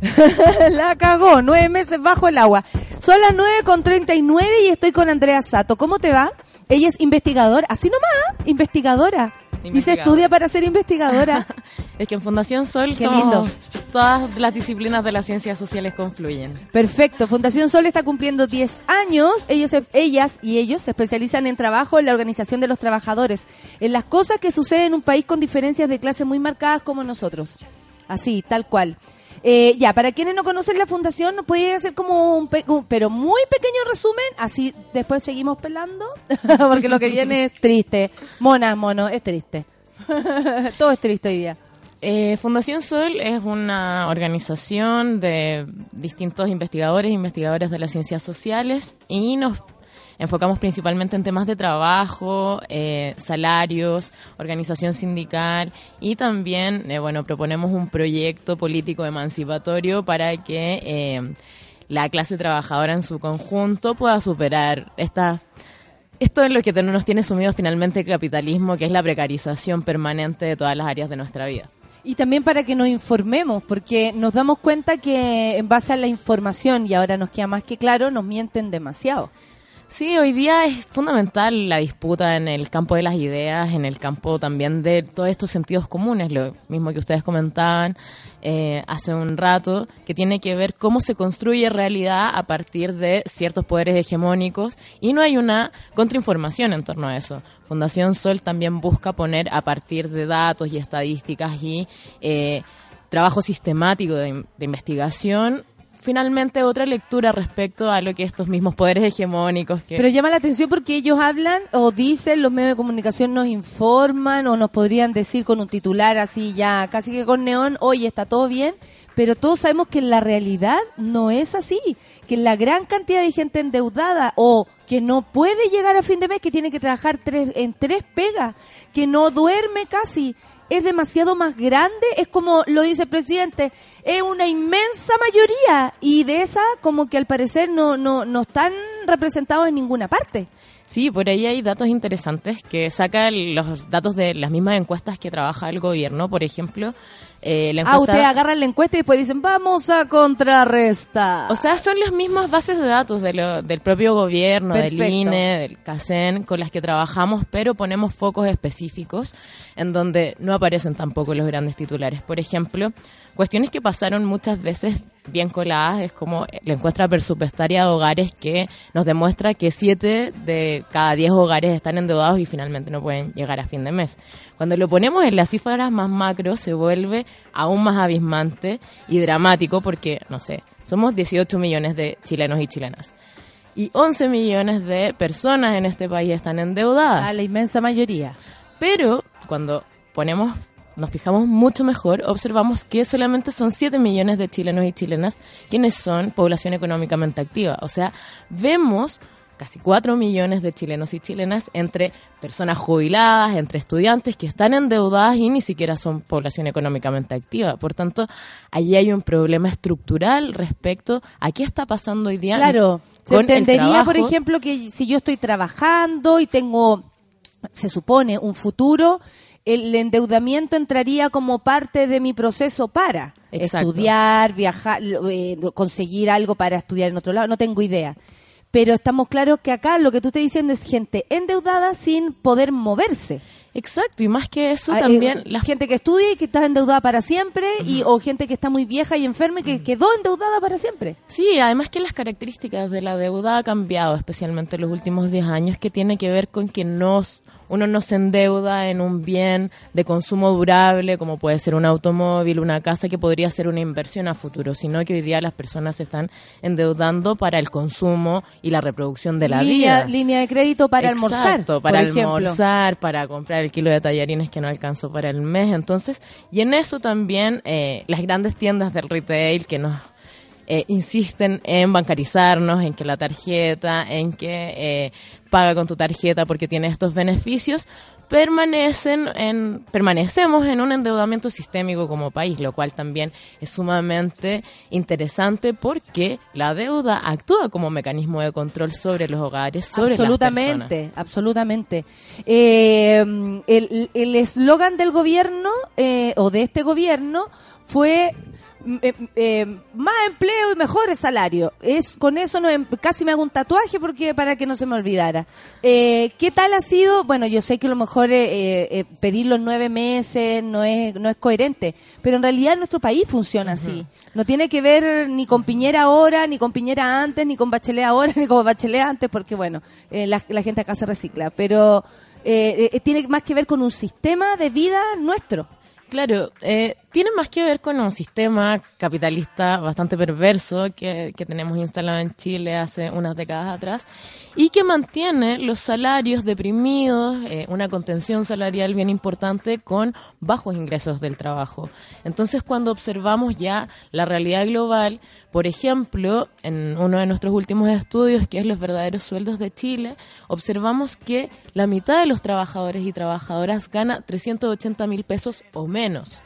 La cagó, nueve meses bajo el agua. Son las nueve con treinta y nueve y estoy con Andrea Sato. ¿Cómo te va? Ella es investigadora, así nomás, investigadora. Dice Investigadora. estudia para ser investigadora. Es que en Fundación Sol Qué somos- lindo. todas las disciplinas de las ciencias sociales confluyen. Perfecto. Fundación Sol está cumpliendo 10 años. Ellos, se- ellas y ellos se especializan en trabajo en la organización de los trabajadores, en las cosas que suceden en un país con diferencias de clase muy marcadas como nosotros. Así, tal cual. Eh, ya, para quienes no conocen la fundación, ¿nos puede hacer como un, pe- un- pero muy pequeño resumen? Así después seguimos pelando, porque lo que viene es triste. Mona, mono, es triste. Todo es triste hoy día. Eh, Fundación Sol es una organización de distintos investigadores e investigadoras de las ciencias sociales y nos enfocamos principalmente en temas de trabajo, eh, salarios, organización sindical y también, eh, bueno, proponemos un proyecto político emancipatorio para que eh, la clase trabajadora en su conjunto pueda superar esta esto es lo que nos tiene sumido finalmente el capitalismo, que es la precarización permanente de todas las áreas de nuestra vida. Y también para que nos informemos, porque nos damos cuenta que en base a la información, y ahora nos queda más que claro, nos mienten demasiado. Sí, hoy día es fundamental la disputa en el campo de las ideas, en el campo también de todos estos sentidos comunes, lo mismo que ustedes comentaban eh, hace un rato, que tiene que ver cómo se construye realidad a partir de ciertos poderes hegemónicos y no hay una contrainformación en torno a eso. Fundación Sol también busca poner a partir de datos y estadísticas y eh, trabajo sistemático de, de investigación finalmente otra lectura respecto a lo que estos mismos poderes hegemónicos Pero llama la atención porque ellos hablan o dicen, los medios de comunicación nos informan o nos podrían decir con un titular así ya casi que con neón, oye, está todo bien, pero todos sabemos que en la realidad no es así, que la gran cantidad de gente endeudada o que no puede llegar a fin de mes, que tiene que trabajar tres, en tres pegas, que no duerme casi, es demasiado más grande, es como lo dice el presidente, es una inmensa mayoría y de esa como que al parecer no, no, no están representados en ninguna parte. Sí, por ahí hay datos interesantes que sacan los datos de las mismas encuestas que trabaja el gobierno. Por ejemplo, eh, la Ah, ustedes agarran la encuesta y después dicen, vamos a contrarrestar. O sea, son las mismas bases de datos de lo- del propio gobierno, Perfecto. del INE, del CACEN, con las que trabajamos, pero ponemos focos específicos en donde no aparecen tampoco los grandes titulares. Por ejemplo, cuestiones que pasaron muchas veces bien coladas, es como la encuesta presupuestaria de hogares que nos demuestra que 7 de cada 10 hogares están endeudados y finalmente no pueden llegar a fin de mes. Cuando lo ponemos en las cifras más macro se vuelve aún más abismante y dramático porque, no sé, somos 18 millones de chilenos y chilenas. Y 11 millones de personas en este país están endeudadas. Ah, la inmensa mayoría. Pero cuando ponemos, nos fijamos mucho mejor, observamos que solamente son 7 millones de chilenos y chilenas quienes son población económicamente activa. O sea, vemos casi 4 millones de chilenos y chilenas entre personas jubiladas, entre estudiantes que están endeudadas y ni siquiera son población económicamente activa. Por tanto, allí hay un problema estructural respecto a qué está pasando hoy día. Claro, se con entendería, por ejemplo, que si yo estoy trabajando y tengo, se supone, un futuro, el endeudamiento entraría como parte de mi proceso para Exacto. estudiar, viajar, eh, conseguir algo para estudiar en otro lado, no tengo idea. Pero estamos claros que acá lo que tú estás diciendo es gente endeudada sin poder moverse. Exacto, y más que eso Ah, eh, también las gente que estudia y que está endeudada para siempre y o gente que está muy vieja y enferma y que quedó endeudada para siempre. Sí, además que las características de la deuda ha cambiado, especialmente en los últimos 10 años, que tiene que ver con que nos, uno no se endeuda en un bien de consumo durable, como puede ser un automóvil, una casa, que podría ser una inversión a futuro, sino que hoy día las personas se están endeudando para el consumo y la reproducción de la línea, vida. línea de crédito para almorzar, Exacto, para por ejemplo. almorzar, para comprar el kilo de tallarines que no alcanzó para el mes. Entonces, y en eso también eh, las grandes tiendas del retail que nos eh, insisten en bancarizarnos, en que la tarjeta, en que eh, paga con tu tarjeta porque tiene estos beneficios, permanecen en, permanecemos en un endeudamiento sistémico como país, lo cual también es sumamente interesante porque la deuda actúa como mecanismo de control sobre los hogares, sobre las personas. absolutamente, absolutamente. Eh, el eslogan del gobierno eh, o de este gobierno fue eh, eh, más empleo y mejores salarios. Es con eso no, em- casi me hago un tatuaje porque para que no se me olvidara. Eh, ¿Qué tal ha sido? Bueno, yo sé que a lo mejor eh, eh, pedir los nueve meses no es no es coherente, pero en realidad en nuestro país funciona así. No tiene que ver ni con Piñera ahora, ni con Piñera antes, ni con Bachelet ahora, ni con Bachelet antes, porque bueno, eh, la, la gente acá se recicla, pero eh, eh, tiene más que ver con un sistema de vida nuestro. Claro, eh, tiene más que ver con un sistema capitalista bastante perverso que, que tenemos instalado en Chile hace unas décadas atrás y que mantiene los salarios deprimidos, eh, una contención salarial bien importante con bajos ingresos del trabajo. Entonces, cuando observamos ya la realidad global, por ejemplo, en uno de nuestros últimos estudios, que es los verdaderos sueldos de Chile, observamos que la mitad de los trabajadores y trabajadoras gana 380 mil pesos o menos.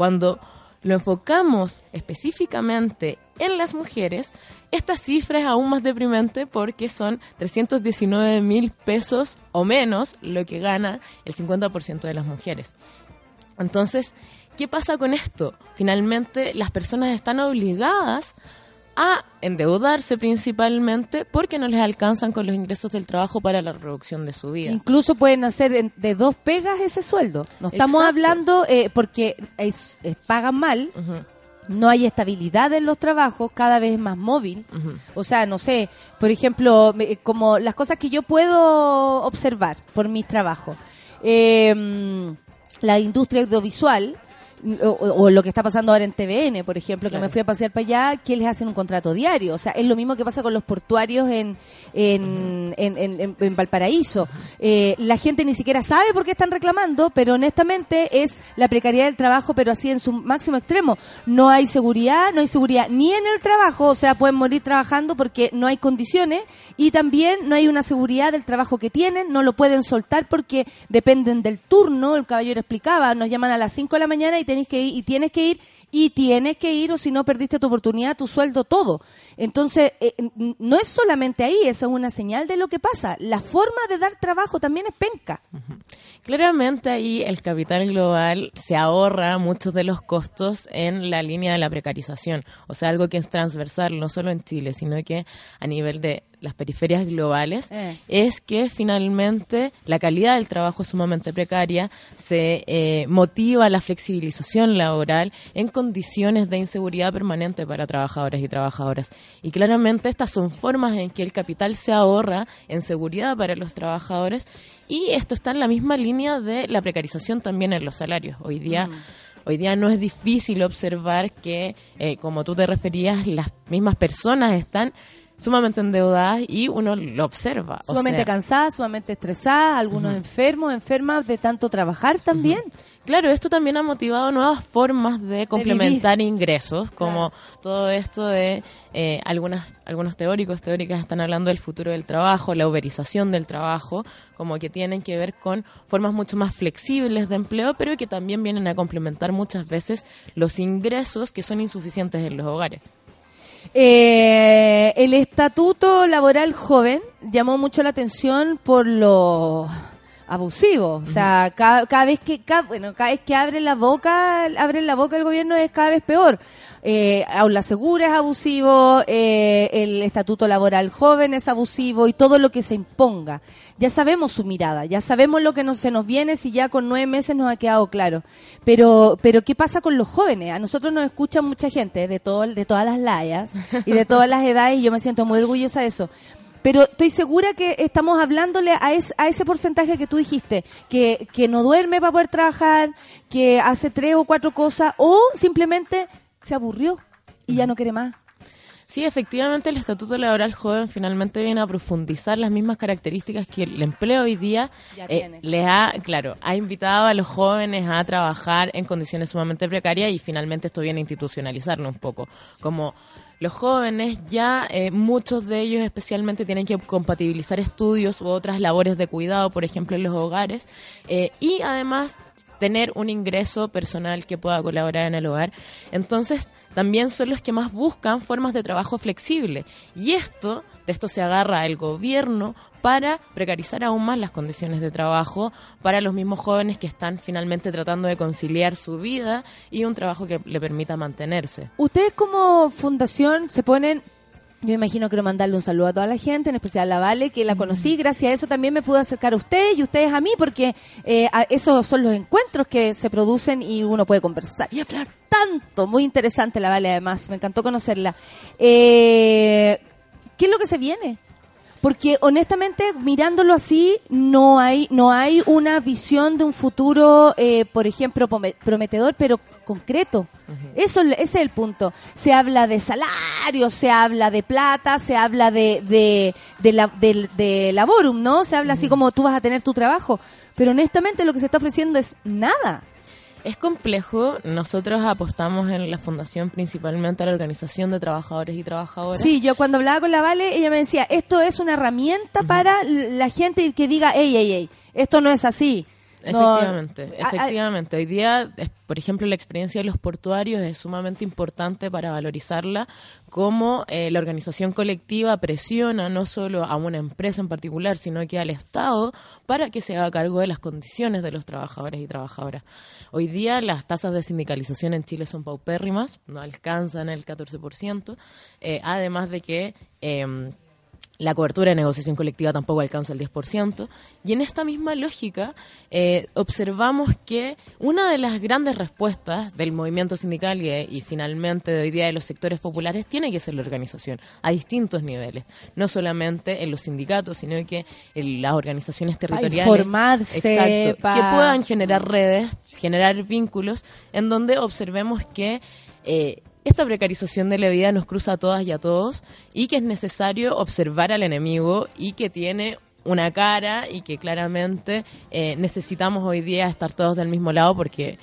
Cuando lo enfocamos específicamente en las mujeres, esta cifra es aún más deprimente porque son 319 mil pesos o menos lo que gana el 50% de las mujeres. Entonces, ¿qué pasa con esto? Finalmente, las personas están obligadas a endeudarse principalmente porque no les alcanzan con los ingresos del trabajo para la reproducción de su vida. Incluso pueden hacer de dos pegas ese sueldo. No estamos Exacto. hablando eh, porque es- es- pagan mal, no hay estabilidad en los trabajos, cada vez es más móvil. O sea, no sé, por ejemplo, me- como las cosas que yo puedo observar por mis trabajos. Eh, la industria audiovisual, o, o lo que está pasando ahora en TVN, por ejemplo, que Claro. me fui a pasear para allá, que les hacen un contrato diario. O sea, es lo mismo que pasa con los portuarios en, en, en, en- en- en Valparaíso. Eh, la gente ni siquiera sabe por qué están reclamando, pero honestamente es la precariedad del trabajo, pero así en su máximo extremo. No hay seguridad, no hay seguridad ni en el trabajo, o sea, pueden morir trabajando porque no hay condiciones y también no hay una seguridad del trabajo que tienen, no lo pueden soltar porque dependen del turno, el caballero explicaba, nos llaman a las 5 de la mañana y tenés que ir y tienes que ir y tienes que ir o si no perdiste tu oportunidad, tu sueldo, todo. Entonces, eh, no es solamente ahí, eso es una señal de lo que pasa. La forma de dar trabajo también es penca. Claramente ahí el capital global se ahorra muchos de los costos en la línea de la precarización, o sea, algo que es transversal no solo en Chile, sino que a nivel de las periferias globales, Eh. es que finalmente la calidad del trabajo es sumamente precaria, se eh, motiva la flexibilización laboral en condiciones de inseguridad permanente para trabajadores y trabajadoras. Y claramente estas son formas en que el capital se ahorra en seguridad para los trabajadores y esto está en la misma línea de la precarización también en los salarios. Hoy día, hoy día no es difícil observar que, eh, como tú te referías, las mismas personas están sumamente endeudadas y uno lo observa. O Sumamente sea, cansadas, sumamente estresadas, algunos enfermos, enfermas de tanto trabajar también. Claro, esto también ha motivado nuevas formas de complementar ingresos, como todo esto de eh, algunas, algunos teóricos, teóricas están hablando del futuro del trabajo, la uberización del trabajo, como que tienen que ver con formas mucho más flexibles de empleo, pero que también vienen a complementar muchas veces los ingresos que son insuficientes en los hogares. Eh, el estatuto laboral joven llamó mucho la atención por lo abusivo. O sea, cada, cada vez que cada, bueno, cada vez que abren la boca, abren la boca el gobierno es cada vez peor. Eh, aula segura es abusivo, eh, el estatuto laboral joven es abusivo y todo lo que se imponga. Ya sabemos su mirada, ya sabemos lo que nos, se nos viene si ya con nueve meses nos ha quedado claro. Pero, pero ¿qué pasa con los jóvenes? A nosotros nos escucha mucha gente de todo, de todas las layas y de todas las edades y yo me siento muy orgullosa de eso. Pero estoy segura que estamos hablándole a, es- a ese porcentaje que tú dijiste, que, que no duerme para poder trabajar, que hace tres o cuatro cosas, o simplemente se aburrió y ya no quiere más. Sí, efectivamente el Estatuto Laboral Joven finalmente viene a profundizar las mismas características que el empleo hoy día eh, les ha, claro, ha invitado a los jóvenes a trabajar en condiciones sumamente precarias y finalmente esto viene a institucionalizarlo un poco. Como los jóvenes ya, eh, muchos de ellos especialmente tienen que compatibilizar estudios u otras labores de cuidado, por ejemplo en los hogares, eh, y además tener un ingreso personal que pueda colaborar en el hogar. Entonces, también son los que más buscan formas de trabajo flexible. Y esto, de esto se agarra el gobierno para precarizar aún más las condiciones de trabajo para los mismos jóvenes que están finalmente tratando de conciliar su vida y un trabajo que le permita mantenerse. Ustedes como fundación se ponen, yo imagino quiero mandarle un saludo a toda la gente, en especial a la Vale, que la conocí, gracias a eso también me pude acercar a ustedes y ustedes a mí, porque eh, esos son los encuentros que se producen y uno puede conversar y hablar tanto, muy interesante la Vale además, me encantó conocerla. Eh, ¿Qué es lo que se viene? Porque honestamente, mirándolo así, no hay, no hay una visión de un futuro, eh, por ejemplo, prometedor, pero concreto. Eso, ese es el punto. Se habla de salario, se habla de plata, se habla de, de, de, la, de, de laborum, ¿no? Se habla así como tú vas a tener tu trabajo. Pero honestamente lo que se está ofreciendo es nada. Es complejo. Nosotros apostamos en la fundación principalmente a la organización de trabajadores y trabajadoras. Sí, yo cuando hablaba con la Vale, ella me decía, esto es una herramienta para la gente que diga, ey, ey, ey, esto no es así. No- Efectivamente, a- a- efectivamente. Hoy día, es- por ejemplo, la experiencia de los portuarios es sumamente importante para valorizarla, cómo eh, la organización colectiva presiona no solo a una empresa en particular, sino que al Estado para que se haga cargo de las condiciones de los trabajadores y trabajadoras. Hoy día las tasas de sindicalización en Chile son paupérrimas, no alcanzan el 14%, eh, además de que... em, la cobertura de negociación colectiva tampoco alcanza el 10%. Y en esta misma lógica, eh, observamos que una de las grandes respuestas del movimiento sindical y, y finalmente de hoy día de los sectores populares tiene que ser la organización a distintos niveles. No solamente en los sindicatos, sino que en las organizaciones territoriales. informarse, Exacto, pa- que puedan generar redes, generar vínculos, en donde observemos que eh, esta precarización de la vida nos cruza a todas y a todos y que es necesario observar al enemigo y que tiene una cara y que claramente eh, necesitamos hoy día estar todos del mismo lado porque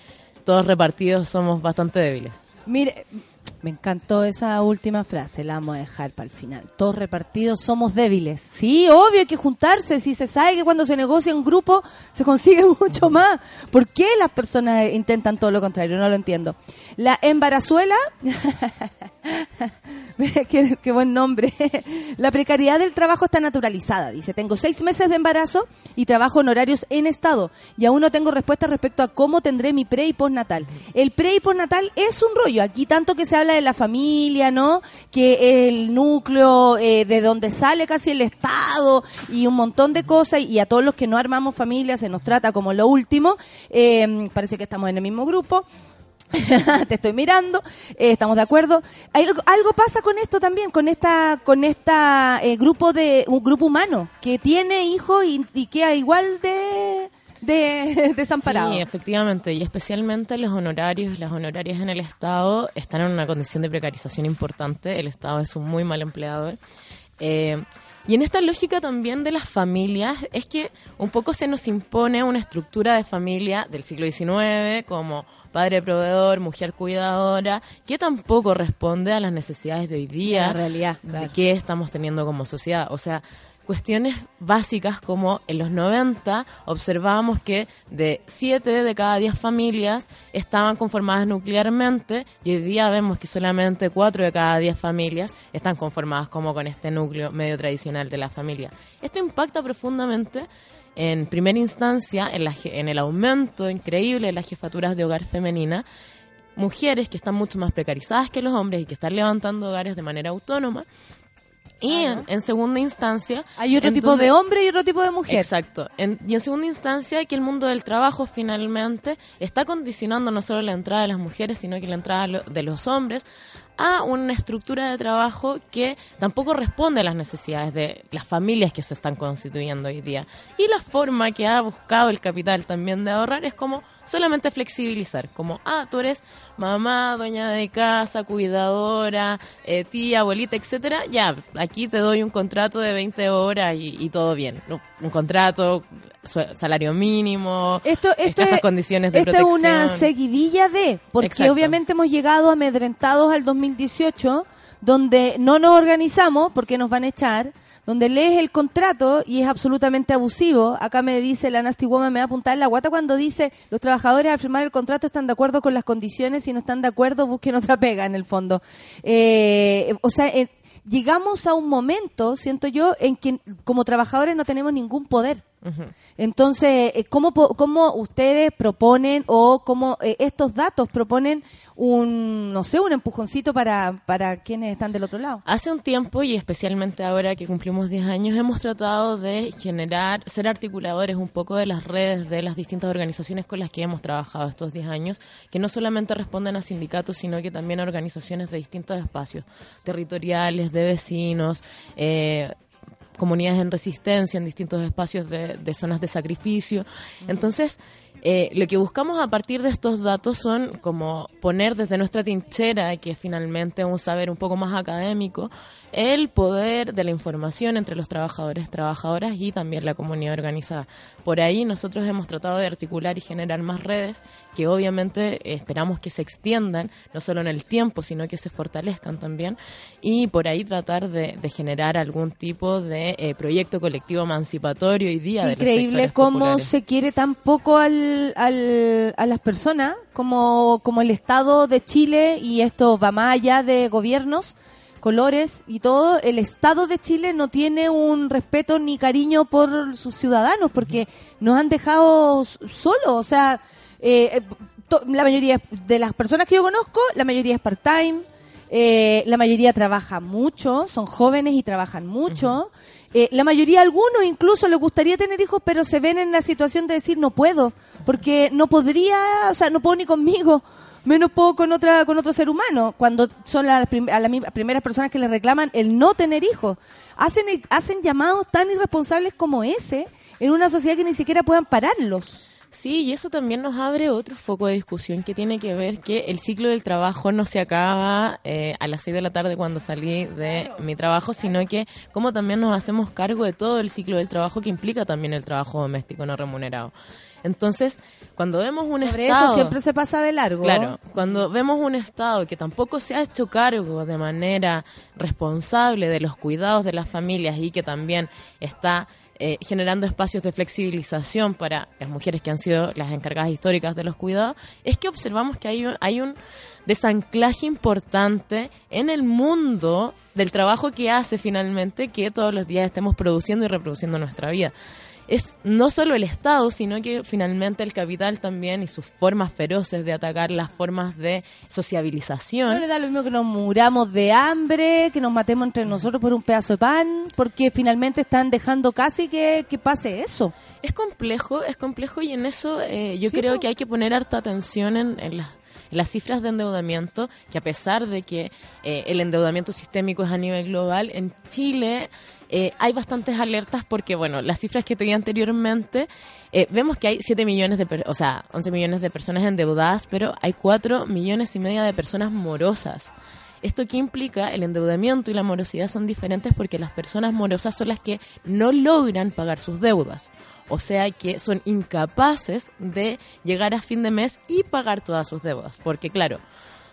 todos repartidos somos bastante débiles. Mire, me encantó esa última frase, la vamos a dejar para el final. Todos repartidos somos débiles. Sí, obvio, hay que juntarse. Si se sabe que cuando se negocia en grupo se consigue mucho más. ¿Por qué las personas intentan todo lo contrario? No lo entiendo. La embarazuela, qué, buen nombre. La precariedad del trabajo está naturalizada. Dice, tengo seis meses de embarazo y trabajo en horarios en estado. Y aún no tengo respuesta respecto a cómo tendré mi pre y postnatal. El pre y postnatal es un rollo. Aquí tanto que se habla de la familia, ¿no? Que el núcleo eh, de donde sale casi el Estado y un montón de cosas. Y a todos los que no armamos familia se nos trata como lo último. Eh, parece que estamos en el mismo grupo. te estoy mirando, eh, estamos de acuerdo. Algo, algo pasa con esto también, con esta, con esta eh, grupo de, un grupo humano que tiene hijos y, y queda igual de, de desamparado. Sí, efectivamente, y especialmente los honorarios, las honorarias en el Estado están en una condición de precarización importante. El Estado es un muy mal empleador. Eh, y en esta lógica también de las familias es que un poco se nos impone una estructura de familia del siglo XIX como padre proveedor, mujer cuidadora, que tampoco responde a las necesidades de hoy día, La realidad, de qué estamos teniendo como sociedad. O sea, cuestiones básicas como en los 90 observábamos que de 7 de cada 10 familias estaban conformadas nuclearmente y hoy día vemos que solamente 4 de cada 10 familias están conformadas como con este núcleo medio tradicional de la familia. Esto impacta profundamente en primera instancia en, la en el aumento increíble de las jefaturas de hogar femenina, mujeres que están mucho más precarizadas que los hombres y que están levantando hogares de manera autónoma. Y en, en segunda instancia... Hay otro tipo donde- de hombre y otro tipo de mujer. Exacto. En- y en segunda instancia, que el mundo del trabajo finalmente está condicionando no solo la entrada de las mujeres, sino que la entrada de los hombres a una estructura de trabajo que tampoco responde a las necesidades de las familias que se están constituyendo hoy día. Y la forma que ha buscado el capital también de ahorrar es como solamente flexibilizar, como, ah, tú eres mamá, dueña de casa, cuidadora, eh, tía, abuelita, etcétera, ya, aquí te doy un contrato de 20 horas y, y todo bien. Un contrato, salario mínimo, Esto, esto escasas es, condiciones de esta protección. es una seguidilla de, porque Exacto. obviamente hemos llegado amedrentados al 2018, donde no nos organizamos porque nos van a echar, donde lees el contrato y es absolutamente abusivo. Acá me dice la Nasty Woman, me va a apuntar en la guata cuando dice los trabajadores al firmar el contrato están de acuerdo con las condiciones, si no están de acuerdo busquen otra pega en el fondo. Eh, o sea, eh, llegamos a un momento, siento yo, en que como trabajadores no tenemos ningún poder. Entonces, eh, ¿cómo, cómo ustedes proponen o cómo eh, estos datos proponen un, no sé, un empujoncito para, para quienes están del otro lado? Hace un tiempo y especialmente ahora que cumplimos 10 años hemos tratado de generar, ser articuladores un poco de las redes de las distintas organizaciones con las que hemos trabajado estos 10 años, que no solamente responden a sindicatos, sino que también a organizaciones de distintos espacios, territoriales, de vecinos, eh, comunidades en resistencia, en distintos espacios de, de zonas de sacrificio. Entonces, eh, lo que buscamos a partir de estos datos son como poner desde nuestra trinchera, que es finalmente un saber un poco más académico, el poder de la información entre los trabajadores, trabajadoras y también la comunidad organizada. Por ahí nosotros hemos tratado de articular y generar más redes que obviamente esperamos que se extiendan, no solo en el tiempo, sino que se fortalezcan también, y por ahí tratar de, de generar algún tipo de eh, proyecto colectivo emancipatorio y día Qué de increíble cómo populares. se quiere tan poco al, al- a las personas, como, como el Estado de Chile, y esto va más allá de gobiernos, colores y todo, el Estado de Chile no tiene un respeto ni cariño por sus ciudadanos, porque nos han dejado solos, o sea, eh, to- la mayoría de las personas que yo conozco, la mayoría es part-time, eh, la mayoría trabaja mucho, son jóvenes y trabajan mucho. Eh, la mayoría, algunos incluso les gustaría tener hijos, pero se ven en la situación de decir no puedo, porque no podría, o sea, no puedo ni conmigo, menos puedo con otra con otro ser humano. Cuando son las, prim- a las primeras personas que le reclaman el no tener hijos, hacen hacen llamados tan irresponsables como ese en una sociedad que ni siquiera puedan pararlos. Sí, y eso también nos abre otro foco de discusión que tiene que ver que el ciclo del trabajo no se acaba eh, a las 6 de la tarde cuando salí de mi trabajo, sino que como también nos hacemos cargo de todo el ciclo del trabajo que implica también el trabajo doméstico no remunerado. Entonces, cuando vemos un Sobre estado... eso siempre se pasa de largo. Claro, cuando vemos un Estado que tampoco se ha hecho cargo de manera responsable de los cuidados de las familias y que también está eh, generando espacios de flexibilización para las mujeres que han sido las encargadas históricas de los cuidados, es que observamos que hay un, hay un desanclaje importante en el mundo del trabajo que hace finalmente que todos los días estemos produciendo y reproduciendo nuestra vida es no solo el Estado, sino que finalmente el capital también y sus formas feroces de atacar las formas de sociabilización. No le da lo mismo que nos muramos de hambre, que nos matemos entre nosotros por un pedazo de pan, porque finalmente están dejando casi que, que pase eso. Es complejo, es complejo y en eso eh, yo Sí, creo po. que hay que poner harta atención en, en las las cifras de endeudamiento, que a pesar de que eh, el endeudamiento sistémico es a nivel global, en Chile eh, hay bastantes alertas porque, bueno, las cifras que te di anteriormente, eh, vemos que hay 7 millones de, o sea, 11 millones de personas endeudadas, pero hay 4 millones y media de personas morosas. ¿Esto qué implica? El endeudamiento y la morosidad son diferentes porque las personas morosas son las que no logran pagar sus deudas. O sea que son incapaces de llegar a fin de mes y pagar todas sus deudas. Porque claro,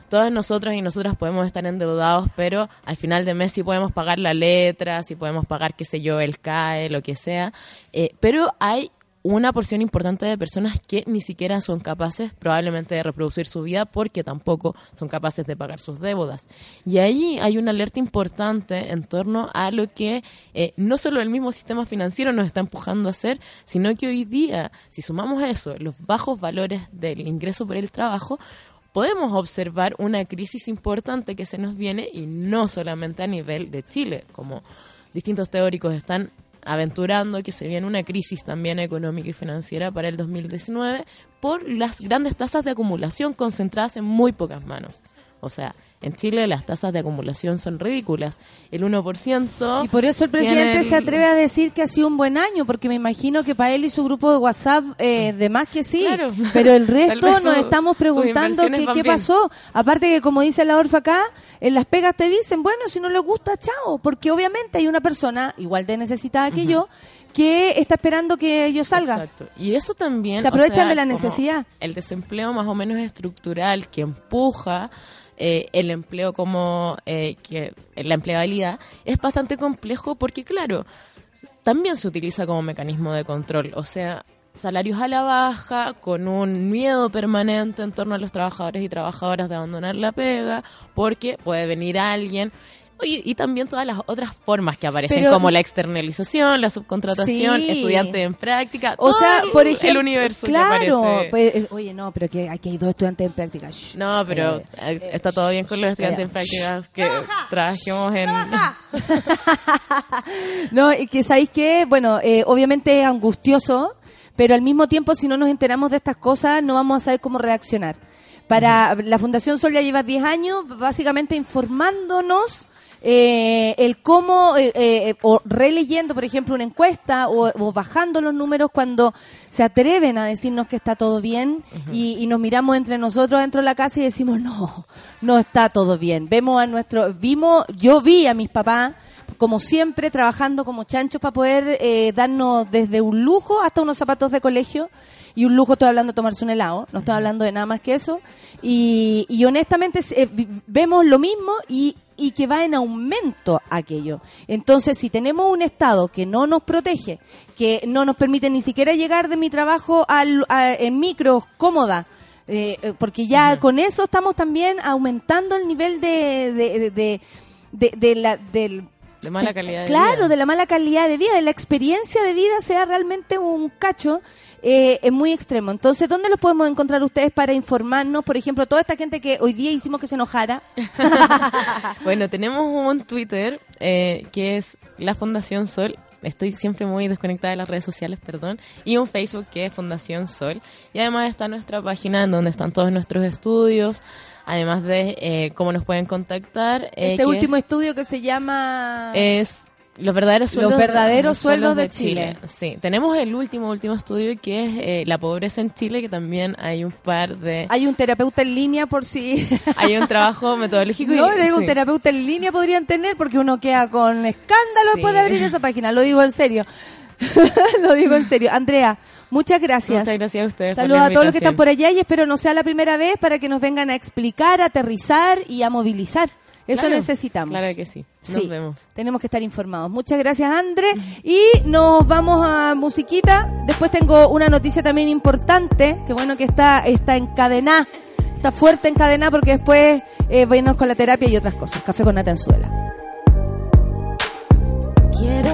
todos nosotros y nosotras podemos estar endeudados, pero al final de mes sí podemos pagar la letra, sí podemos pagar, qué sé yo, el CAE, lo que sea. Eh, pero hay una porción importante de personas que ni siquiera son capaces probablemente de reproducir su vida porque tampoco son capaces de pagar sus deudas. Y ahí hay una alerta importante en torno a lo que eh, no solo el mismo sistema financiero nos está empujando a hacer, sino que hoy día, si sumamos eso, los bajos valores del ingreso por el trabajo, podemos observar una crisis importante que se nos viene y no solamente a nivel de Chile, como distintos teóricos están aventurando que se viene una crisis también económica y financiera para el 2019 por las grandes tasas de acumulación concentradas en muy pocas manos. O sea, en Chile las tasas de acumulación son ridículas. El 1%. Y por eso el presidente se atreve a decir que ha sido un buen año, porque me imagino que para él y su grupo de WhatsApp, eh, de más que sí. Claro. Pero el resto nos estamos preguntando qué, pasó. Aparte que, como dice la Orfa acá, en las pegas te dicen, bueno, si no les gusta, chao. Porque obviamente hay una persona igual de necesitada que yo que está esperando que yo salga. Exacto. Y eso también. Se o aprovechan sea, de la necesidad. El desempleo más o menos estructural que empuja eh, el empleo como eh, que la empleabilidad es bastante complejo porque, claro, también se utiliza como mecanismo de control. O sea, salarios a la baja, con un miedo permanente en torno a los trabajadores y trabajadoras de abandonar la pega, porque puede venir alguien. Oye, y también todas las otras formas que aparecen, Pero- como la externalización, la subcontratación, Sí. estudiante en práctica, O todo sea, el- por ejemplo, el universo que claro, aparece. pues, eh, oye, no, pero que aquí hay dos estudiantes en práctica. Shh, No, pero eh, eh, está todo bien con los estudiantes eh, en práctica que trabajemos en... No, y que sabéis que, bueno, eh, obviamente es angustioso, pero al mismo tiempo si no nos enteramos de estas cosas no vamos a saber cómo reaccionar. Para la Fundación Sol ya lleva 10 años básicamente informándonos eh, el cómo, eh, eh, o releyendo, por ejemplo, una encuesta o, o bajando los números cuando se atreven a decirnos que está todo bien y, y nos miramos entre nosotros dentro de la casa y decimos, no, no está todo bien. Vemos a nuestro, vimos, yo vi a mis papás como siempre, trabajando como chanchos para poder eh, darnos desde un lujo hasta unos zapatos de colegio. Y un lujo, estoy hablando de tomarse un helado, no estoy hablando de nada más que eso. Y, y honestamente eh, vemos lo mismo y, y que va en aumento aquello. Entonces, si tenemos un Estado que no nos protege, que no nos permite ni siquiera llegar de mi trabajo al, a- en micro cómoda, eh, eh, porque ya con eso estamos también aumentando el nivel de- de- de la, del De mala calidad de claro, vida. de la mala calidad de vida, de la experiencia de vida sea realmente un cacho, eh, es muy extremo. Entonces, ¿dónde los podemos encontrar ustedes para informarnos? Por ejemplo, toda esta gente que hoy día hicimos que se enojara. Bueno, tenemos un Twitter eh, que es la Fundación Sol. Estoy siempre muy desconectada de las redes sociales, perdón. Y un Facebook que es Fundación Sol. Y además está nuestra página en donde están todos nuestros estudios. Además de eh, cómo nos pueden contactar. eh, este último es, estudio que se llama... es los verdaderos Los sueldos, verdaderos sueldos de Chile. Sí, tenemos el último, último estudio que es eh, la pobreza en Chile, que también hay un par de... Hay un terapeuta en línea por si... Hay un trabajo metodológico. y- No, le digo, un terapeuta en línea podrían tener porque uno queda con escándalo Sí. después de abrir esa página. Lo digo en serio. Lo digo en serio. Andrea, muchas gracias. Muchas gracias a ustedes. Saludos la a todos los que están por allá y espero no sea la primera vez para que nos vengan a explicar, a aterrizar y a movilizar. Eso Claro, necesitamos. Claro que sí. Nos Sí, vemos. Tenemos que estar informados. Muchas gracias, André. Y nos vamos a musiquita. Después tengo una noticia también importante, que bueno que está, está encadenada, está fuerte encadenada porque después eh, venimos con la terapia y otras cosas. Café con Natanzuela. Quiero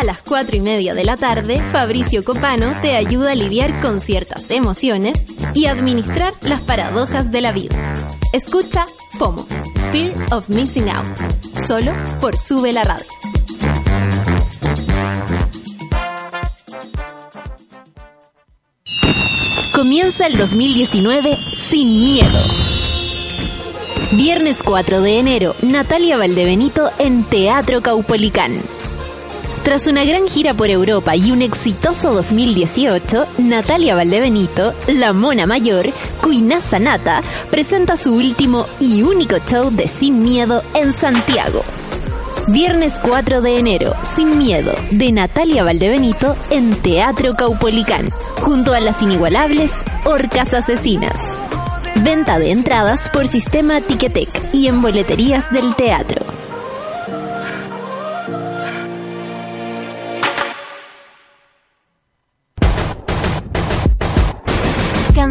A las 4 y media de la tarde, Fabricio Copano te ayuda a lidiar con ciertas emociones y administrar las paradojas de la vida. Escucha FOMO, Fear of Missing Out, solo por Sube la Radio. Comienza el 2019 sin miedo. Viernes 4 de enero, Natalia Valdebenito en Teatro Caupolicán. Tras una gran gira por Europa y un exitoso 2018, Natalia Valdebenito, la mona mayor, Cuinaza Nata, presenta su último y único show de Sin Miedo en Santiago. Viernes 4 de enero, Sin Miedo, de Natalia Valdebenito en Teatro Caupolicán, junto a las inigualables Orcas Asesinas. Venta de entradas por sistema Ticketek y en boleterías del teatro.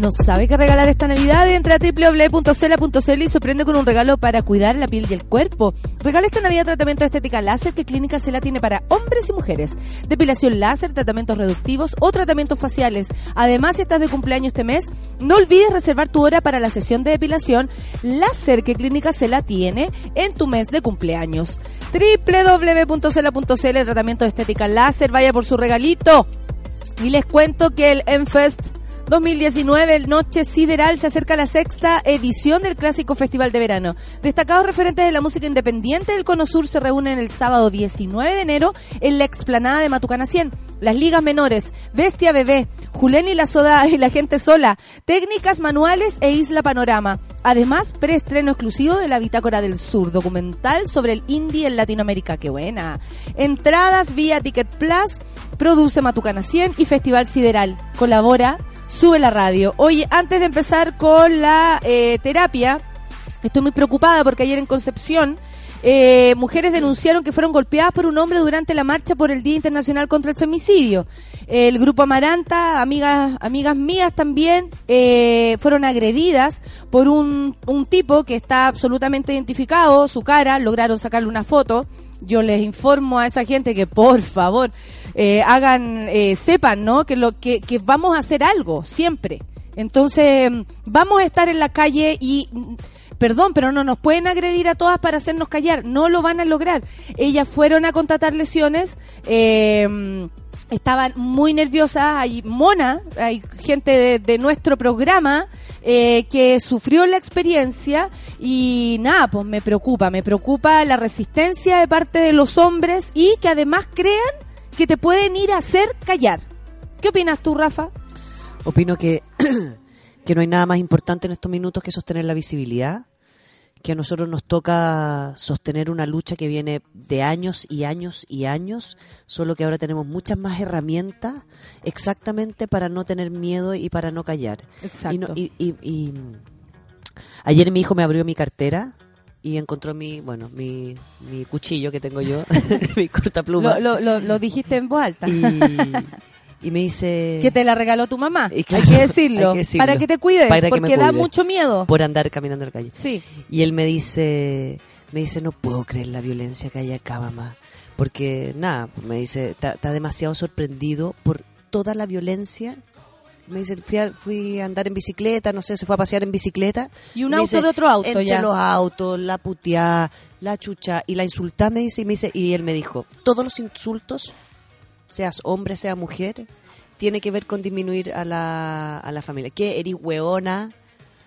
No sabe qué regalar esta Navidad. Entra a www.cela.cl y sorprende con un regalo para cuidar la piel y el cuerpo. Regala esta Navidad tratamiento de estética láser que Clínica Cela tiene para hombres y mujeres. Depilación láser, tratamientos reductivos o tratamientos faciales. Además, si estás de cumpleaños este mes, no olvides reservar tu hora para la sesión de depilación láser que Clínica Cela tiene en tu mes de cumpleaños. www.cela.cl Tratamiento de estética láser. Vaya por su regalito. Y les cuento que el Enfest 2019, el Noche Sideral, se acerca a la sexta edición del clásico Festival de Verano. Destacados referentes de la música independiente del Cono Sur se reúnen el sábado 19 de enero en la explanada de Matucana 100. Las ligas menores, Bestia Bebé, Julen y la Soda y la gente sola, técnicas manuales e Isla Panorama. Además, preestreno exclusivo de la Bitácora del Sur, documental sobre el indie en Latinoamérica. ¡Qué buena! Entradas vía Ticket Plus, produce Matucana 100 y Festival Sideral. Colabora, sube la radio. Oye, antes de empezar con la eh, terapia, estoy muy preocupada porque ayer en Concepción eh, mujeres denunciaron que fueron golpeadas por un hombre durante la marcha por el Día Internacional contra el Femicidio. El grupo Amaranta, amigas, amigas mías también, eh, fueron agredidas por un, un tipo que está absolutamente identificado, su cara, lograron sacarle una foto. Yo les informo a esa gente que por favor eh, hagan, eh, sepan, ¿no? Que lo que, vamos a hacer algo siempre. Entonces vamos a estar en la calle y mm, perdón, pero no nos pueden agredir a todas para hacernos callar, no lo van a lograr. Ellas fueron a contratar lesiones, eh, estaban muy nerviosas, hay mona, hay gente de, nuestro programa eh, que sufrió la experiencia y nada, pues me preocupa, me preocupa la resistencia de parte de los hombres y que además crean que te pueden ir a hacer callar. ¿Qué opinas tú, Rafa? Opino que, que no hay nada más importante en estos minutos que sostener la visibilidad, que a nosotros nos toca sostener una lucha que viene de años y años y años, solo que ahora tenemos muchas más herramientas exactamente para no tener miedo y para no callar. Exacto. Y, no- y- y- y- ayer mi hijo me abrió mi cartera y encontró mi, bueno, mi, mi cuchillo que tengo yo, mi cortapluma. Lo, lo, lo, lo dijiste en voz alta. y, y me dice... Que te la regaló tu mamá. Y claro, hay, que decirlo, hay que decirlo. Para que te cuides, Para porque da cuide. mucho miedo. por andar caminando en la calle. Sí. Y él me dice, me dice, no puedo creer la violencia que hay acá, mamá. Porque, nada, me dice, está está demasiado sorprendido por toda la violencia. Me dice, fui a, fui a andar en bicicleta, no sé, se fue a pasear en bicicleta. Y un Me auto dice, de otro auto entre ya. los autos, la puteá, la chucha y la insultá, me dice, y me dice, y él me dijo, todos los insultos, seas hombre, sea mujer, tiene que ver con disminuir a la, a la familia. ¿Qué? ¿Eres hueona?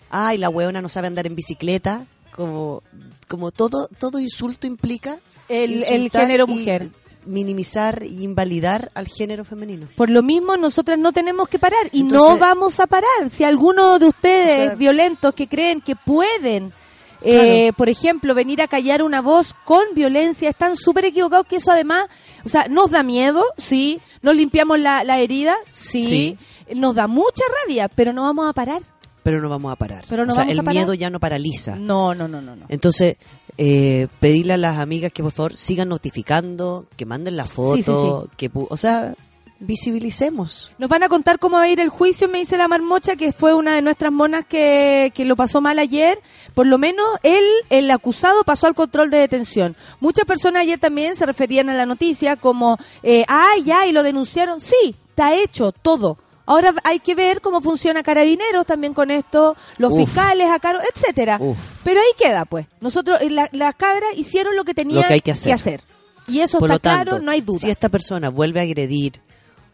Ay, la hueona no sabe andar en bicicleta. Como, como todo, todo insulto implica El, género y mujer. minimizar y invalidar al género femenino. Por lo mismo, nosotras no tenemos que parar y no vamos a parar. Si alguno de ustedes O sea- violentos que creen que pueden, eh, por ejemplo, venir a callar una voz con violencia, están súper equivocados que eso además, o sea, nos da miedo, sí, nos limpiamos la, la herida, sí, Sí. nos da mucha rabia, pero no vamos a parar. Pero no vamos a parar. Pero no o sea, vamos el a parar. miedo ya no paraliza. No, no, no, no. no. Entonces, eh, pedirle a las amigas que por favor sigan notificando, que manden la foto, Sí, sí, que o sea, visibilicemos. Nos van a contar cómo va a ir el juicio, me dice la marmocha, que fue una de nuestras monas que, que lo pasó mal ayer. Por lo menos él, el acusado, pasó al control de detención. Muchas personas ayer también se referían a la noticia como, eh, ah, ya, y lo denunciaron. Sí, está hecho todo. Ahora hay que ver cómo funciona Carabineros también con esto, los Uf. fiscales a cargo, etcétera. Uf. Pero ahí queda, pues. Nosotros, eh, la- las cabras hicieron lo que tenían Lo que hay que hacer. Y eso Por está lo tanto, claro, no hay duda. si esta persona vuelve a agredir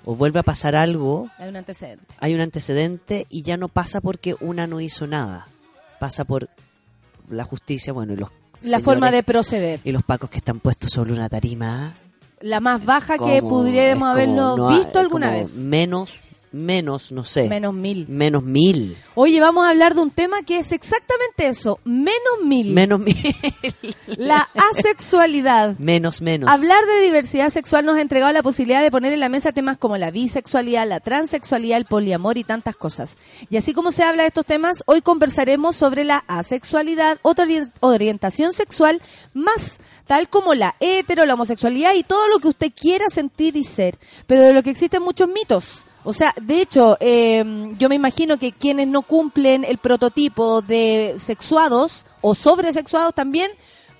o vuelve a pasar algo, Hay un antecedente. hay un antecedente y ya no pasa porque una no hizo nada. Pasa por la justicia, bueno, y los La forma de proceder. y los pacos que están puestos sobre una tarima. La más baja que pudiéramos haberlo no visto alguna vez. Menos, menos, no sé. Menos mil. Menos mil. Oye, vamos a hablar de un tema que es exactamente eso. Menos mil. Menos mil. la asexualidad. menos, menos. Hablar de diversidad sexual nos ha entregado la posibilidad de poner en la mesa temas como la bisexualidad, la transexualidad, el poliamor y tantas cosas. Y así como se habla de estos temas, hoy conversaremos sobre la asexualidad, otra ori- orientación sexual más, tal como la hetero, la homosexualidad y todo lo que usted quiera sentir y ser. Pero de lo que existen muchos mitos. O sea, de hecho, eh, yo me imagino que quienes no cumplen el prototipo de sexuados o sobresexuados también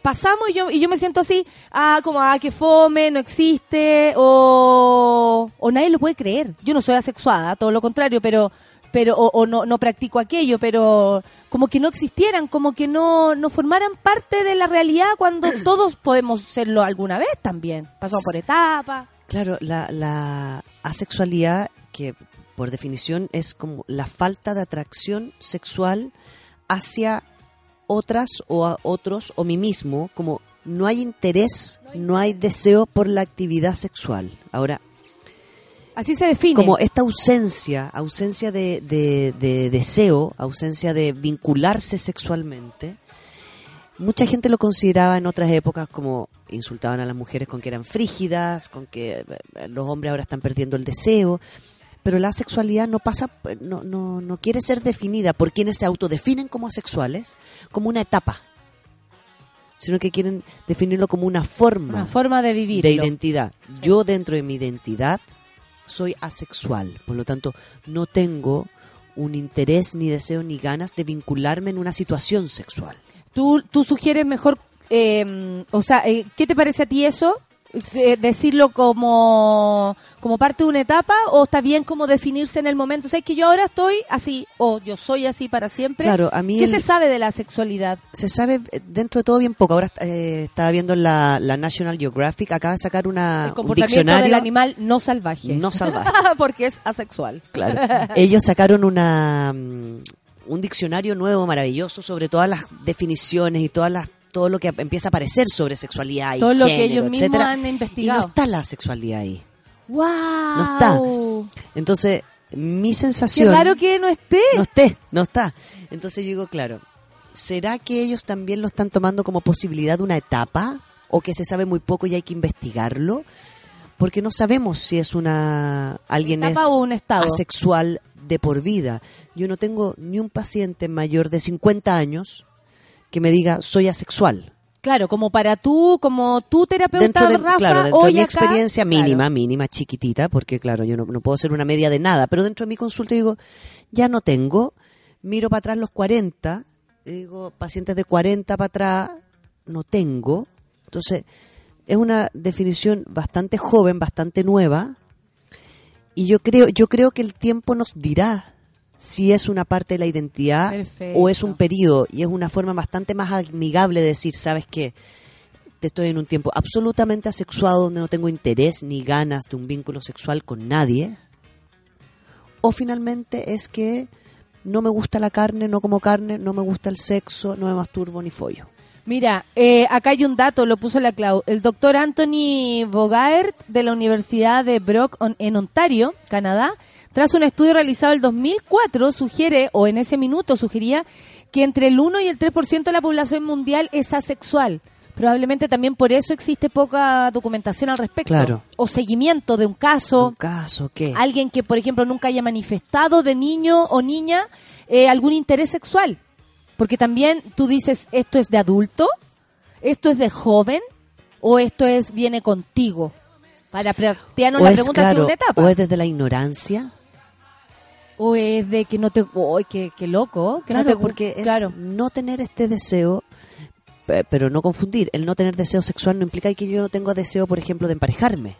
pasamos y yo, y yo me siento así, ah, como, ah, que fome, no existe, o, o nadie lo puede creer. Yo no soy asexuada, todo lo contrario, pero, pero, o, o no, no practico aquello, pero como que no existieran, como que no, no formaran parte de la realidad cuando todos podemos serlo alguna vez también. Pasamos por etapas. Claro, la, la asexualidad, que por definición es como la falta de atracción sexual hacia otras o a otros o mí mismo, como no hay interés, no hay deseo por la actividad sexual. Ahora, Así se define. como esta ausencia, ausencia de, de- de deseo, ausencia de vincularse sexualmente, mucha gente lo consideraba en otras épocas como insultaban a las mujeres con que eran frígidas, con que eh, los hombres ahora están perdiendo el deseo, pero la sexualidad no pasa, no, no, no quiere ser definida por quienes se autodefinen como asexuales como una etapa, sino que quieren definirlo como una forma Una forma de vivir. de identidad. Yo dentro de mi identidad soy asexual, por lo tanto no tengo un interés ni deseo ni ganas de vincularme en una situación sexual. Tú, tú sugieres mejor, eh, o sea, eh, ¿qué te parece a ti eso? Eh, decirlo como, como parte de una etapa o está bien como definirse en el momento. O sea, es que yo ahora estoy así o yo soy así para siempre. Claro, a mí ¿Qué el- se sabe de la sexualidad? se sabe eh, dentro de todo bien poco. Ahora eh, estaba viendo la, la National Geographic, acaba de sacar una, el un comportamiento diccionario del animal no salvaje. no salvaje. Porque es asexual. Claro. Ellos sacaron una mm, un diccionario nuevo, maravilloso, sobre todas las definiciones y todas las todo lo que empieza a aparecer sobre sexualidad y Todo lo que ellos mismos etcétera. han Y no investigado. está la sexualidad ahí. ¡Wow! No está. Entonces, mi sensación raro que no esté. no esté, no está. Entonces yo digo, claro, ¿será que ellos también lo están tomando como posibilidad de una etapa o que se sabe muy poco y hay que investigarlo? Porque no sabemos si es una alguien es ¿Etapa o un estado? asexual de por vida. Yo no tengo ni un paciente mayor de 50 años que me diga soy asexual. Claro, como para tú, como tú terapeuta, Dentro de, Rafa, claro, dentro de mi acá, experiencia claro. mínima, mínima, chiquitita, porque claro, yo no, no puedo ser una media de nada, pero dentro de mi consulta digo, ya no tengo, miro para atrás los 40, y digo, pacientes de 40 para atrás, no tengo. Entonces, es una definición bastante joven, bastante nueva, y yo creo, yo creo que el tiempo nos dirá si es una parte de la identidad Perfecto. o es un periodo, y es una forma bastante más amigable de decir, ¿sabes qué? Te estoy en un tiempo absolutamente asexuado donde no tengo interés ni ganas de un vínculo sexual con nadie. O finalmente es que no me gusta la carne, no como carne, no me gusta el sexo, no me masturbo ni follo. Mira, eh, acá hay un dato, lo puso la Clau. El doctor Anthony Bogaert de la Universidad de Brock on- en Ontario, Canadá, tras un estudio realizado el 2004, sugiere, o en ese minuto sugería, que entre el 1 y el 3% de la población mundial es asexual. Probablemente también por eso existe poca documentación al respecto. Claro. O seguimiento de un caso. ¿Un caso qué? alguien que, por ejemplo, nunca haya manifestado de niño o niña eh, algún interés sexual. Porque también tú dices, ¿esto es de adulto? ¿Esto es de joven? ¿O esto es viene contigo? Para plantearnos la es, pregunta claro, si una etapa. o es desde la ignorancia. ¿O es de que no te... ¡Uy, qué, qué loco! Claro, porque es claro. no tener este deseo, pe- pero no confundir. El no tener deseo sexual no implica que yo no tengo deseo, por ejemplo, de emparejarme.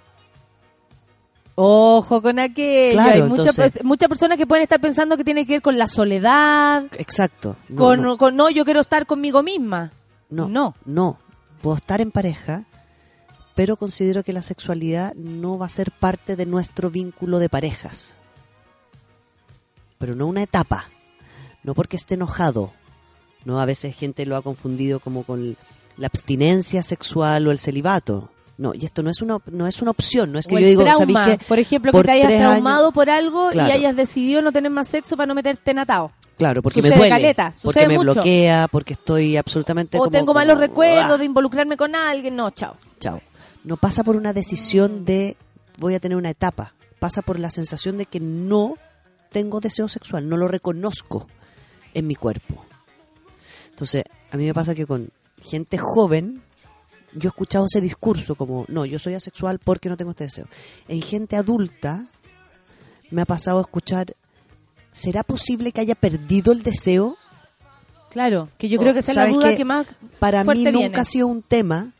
Ojo con aquello. Claro, Hay muchas muchas personas que pueden estar pensando que tiene que ver con la soledad, Exacto. No, con, no, con no, yo quiero estar conmigo misma. no, no. no. Puedo estar en pareja, pero considero que la sexualidad no va a ser parte de nuestro vínculo de parejas. Pero no una etapa. No porque esté enojado. No, a veces gente lo ha confundido como con la abstinencia sexual o el celibato. No, y esto no es una no es una opción, no es que O yo digo, trauma, ¿sabéis qué? por ejemplo, Por que te hayas traumado años- por algo Claro. y hayas decidido no tener más sexo para no meterte en atado. Claro, porque Sucede me duele, caleta, porque me mucho. bloquea, porque estoy absolutamente O como- tengo como- malos recuerdos ¡ah! de involucrarme con alguien. No, chao. Chao. No pasa por una decisión de voy a tener una etapa. Pasa por la sensación de que no tengo deseo sexual, no lo reconozco en mi cuerpo. Entonces, a mí me pasa que con gente joven, yo he escuchado ese discurso como, no, yo soy asexual porque no tengo este deseo. En gente adulta, me ha pasado a escuchar, ¿será posible que haya perdido el deseo? Claro, que yo creo que esa es la ¿sabes duda que más Para mí nunca viene. ha sido un tema.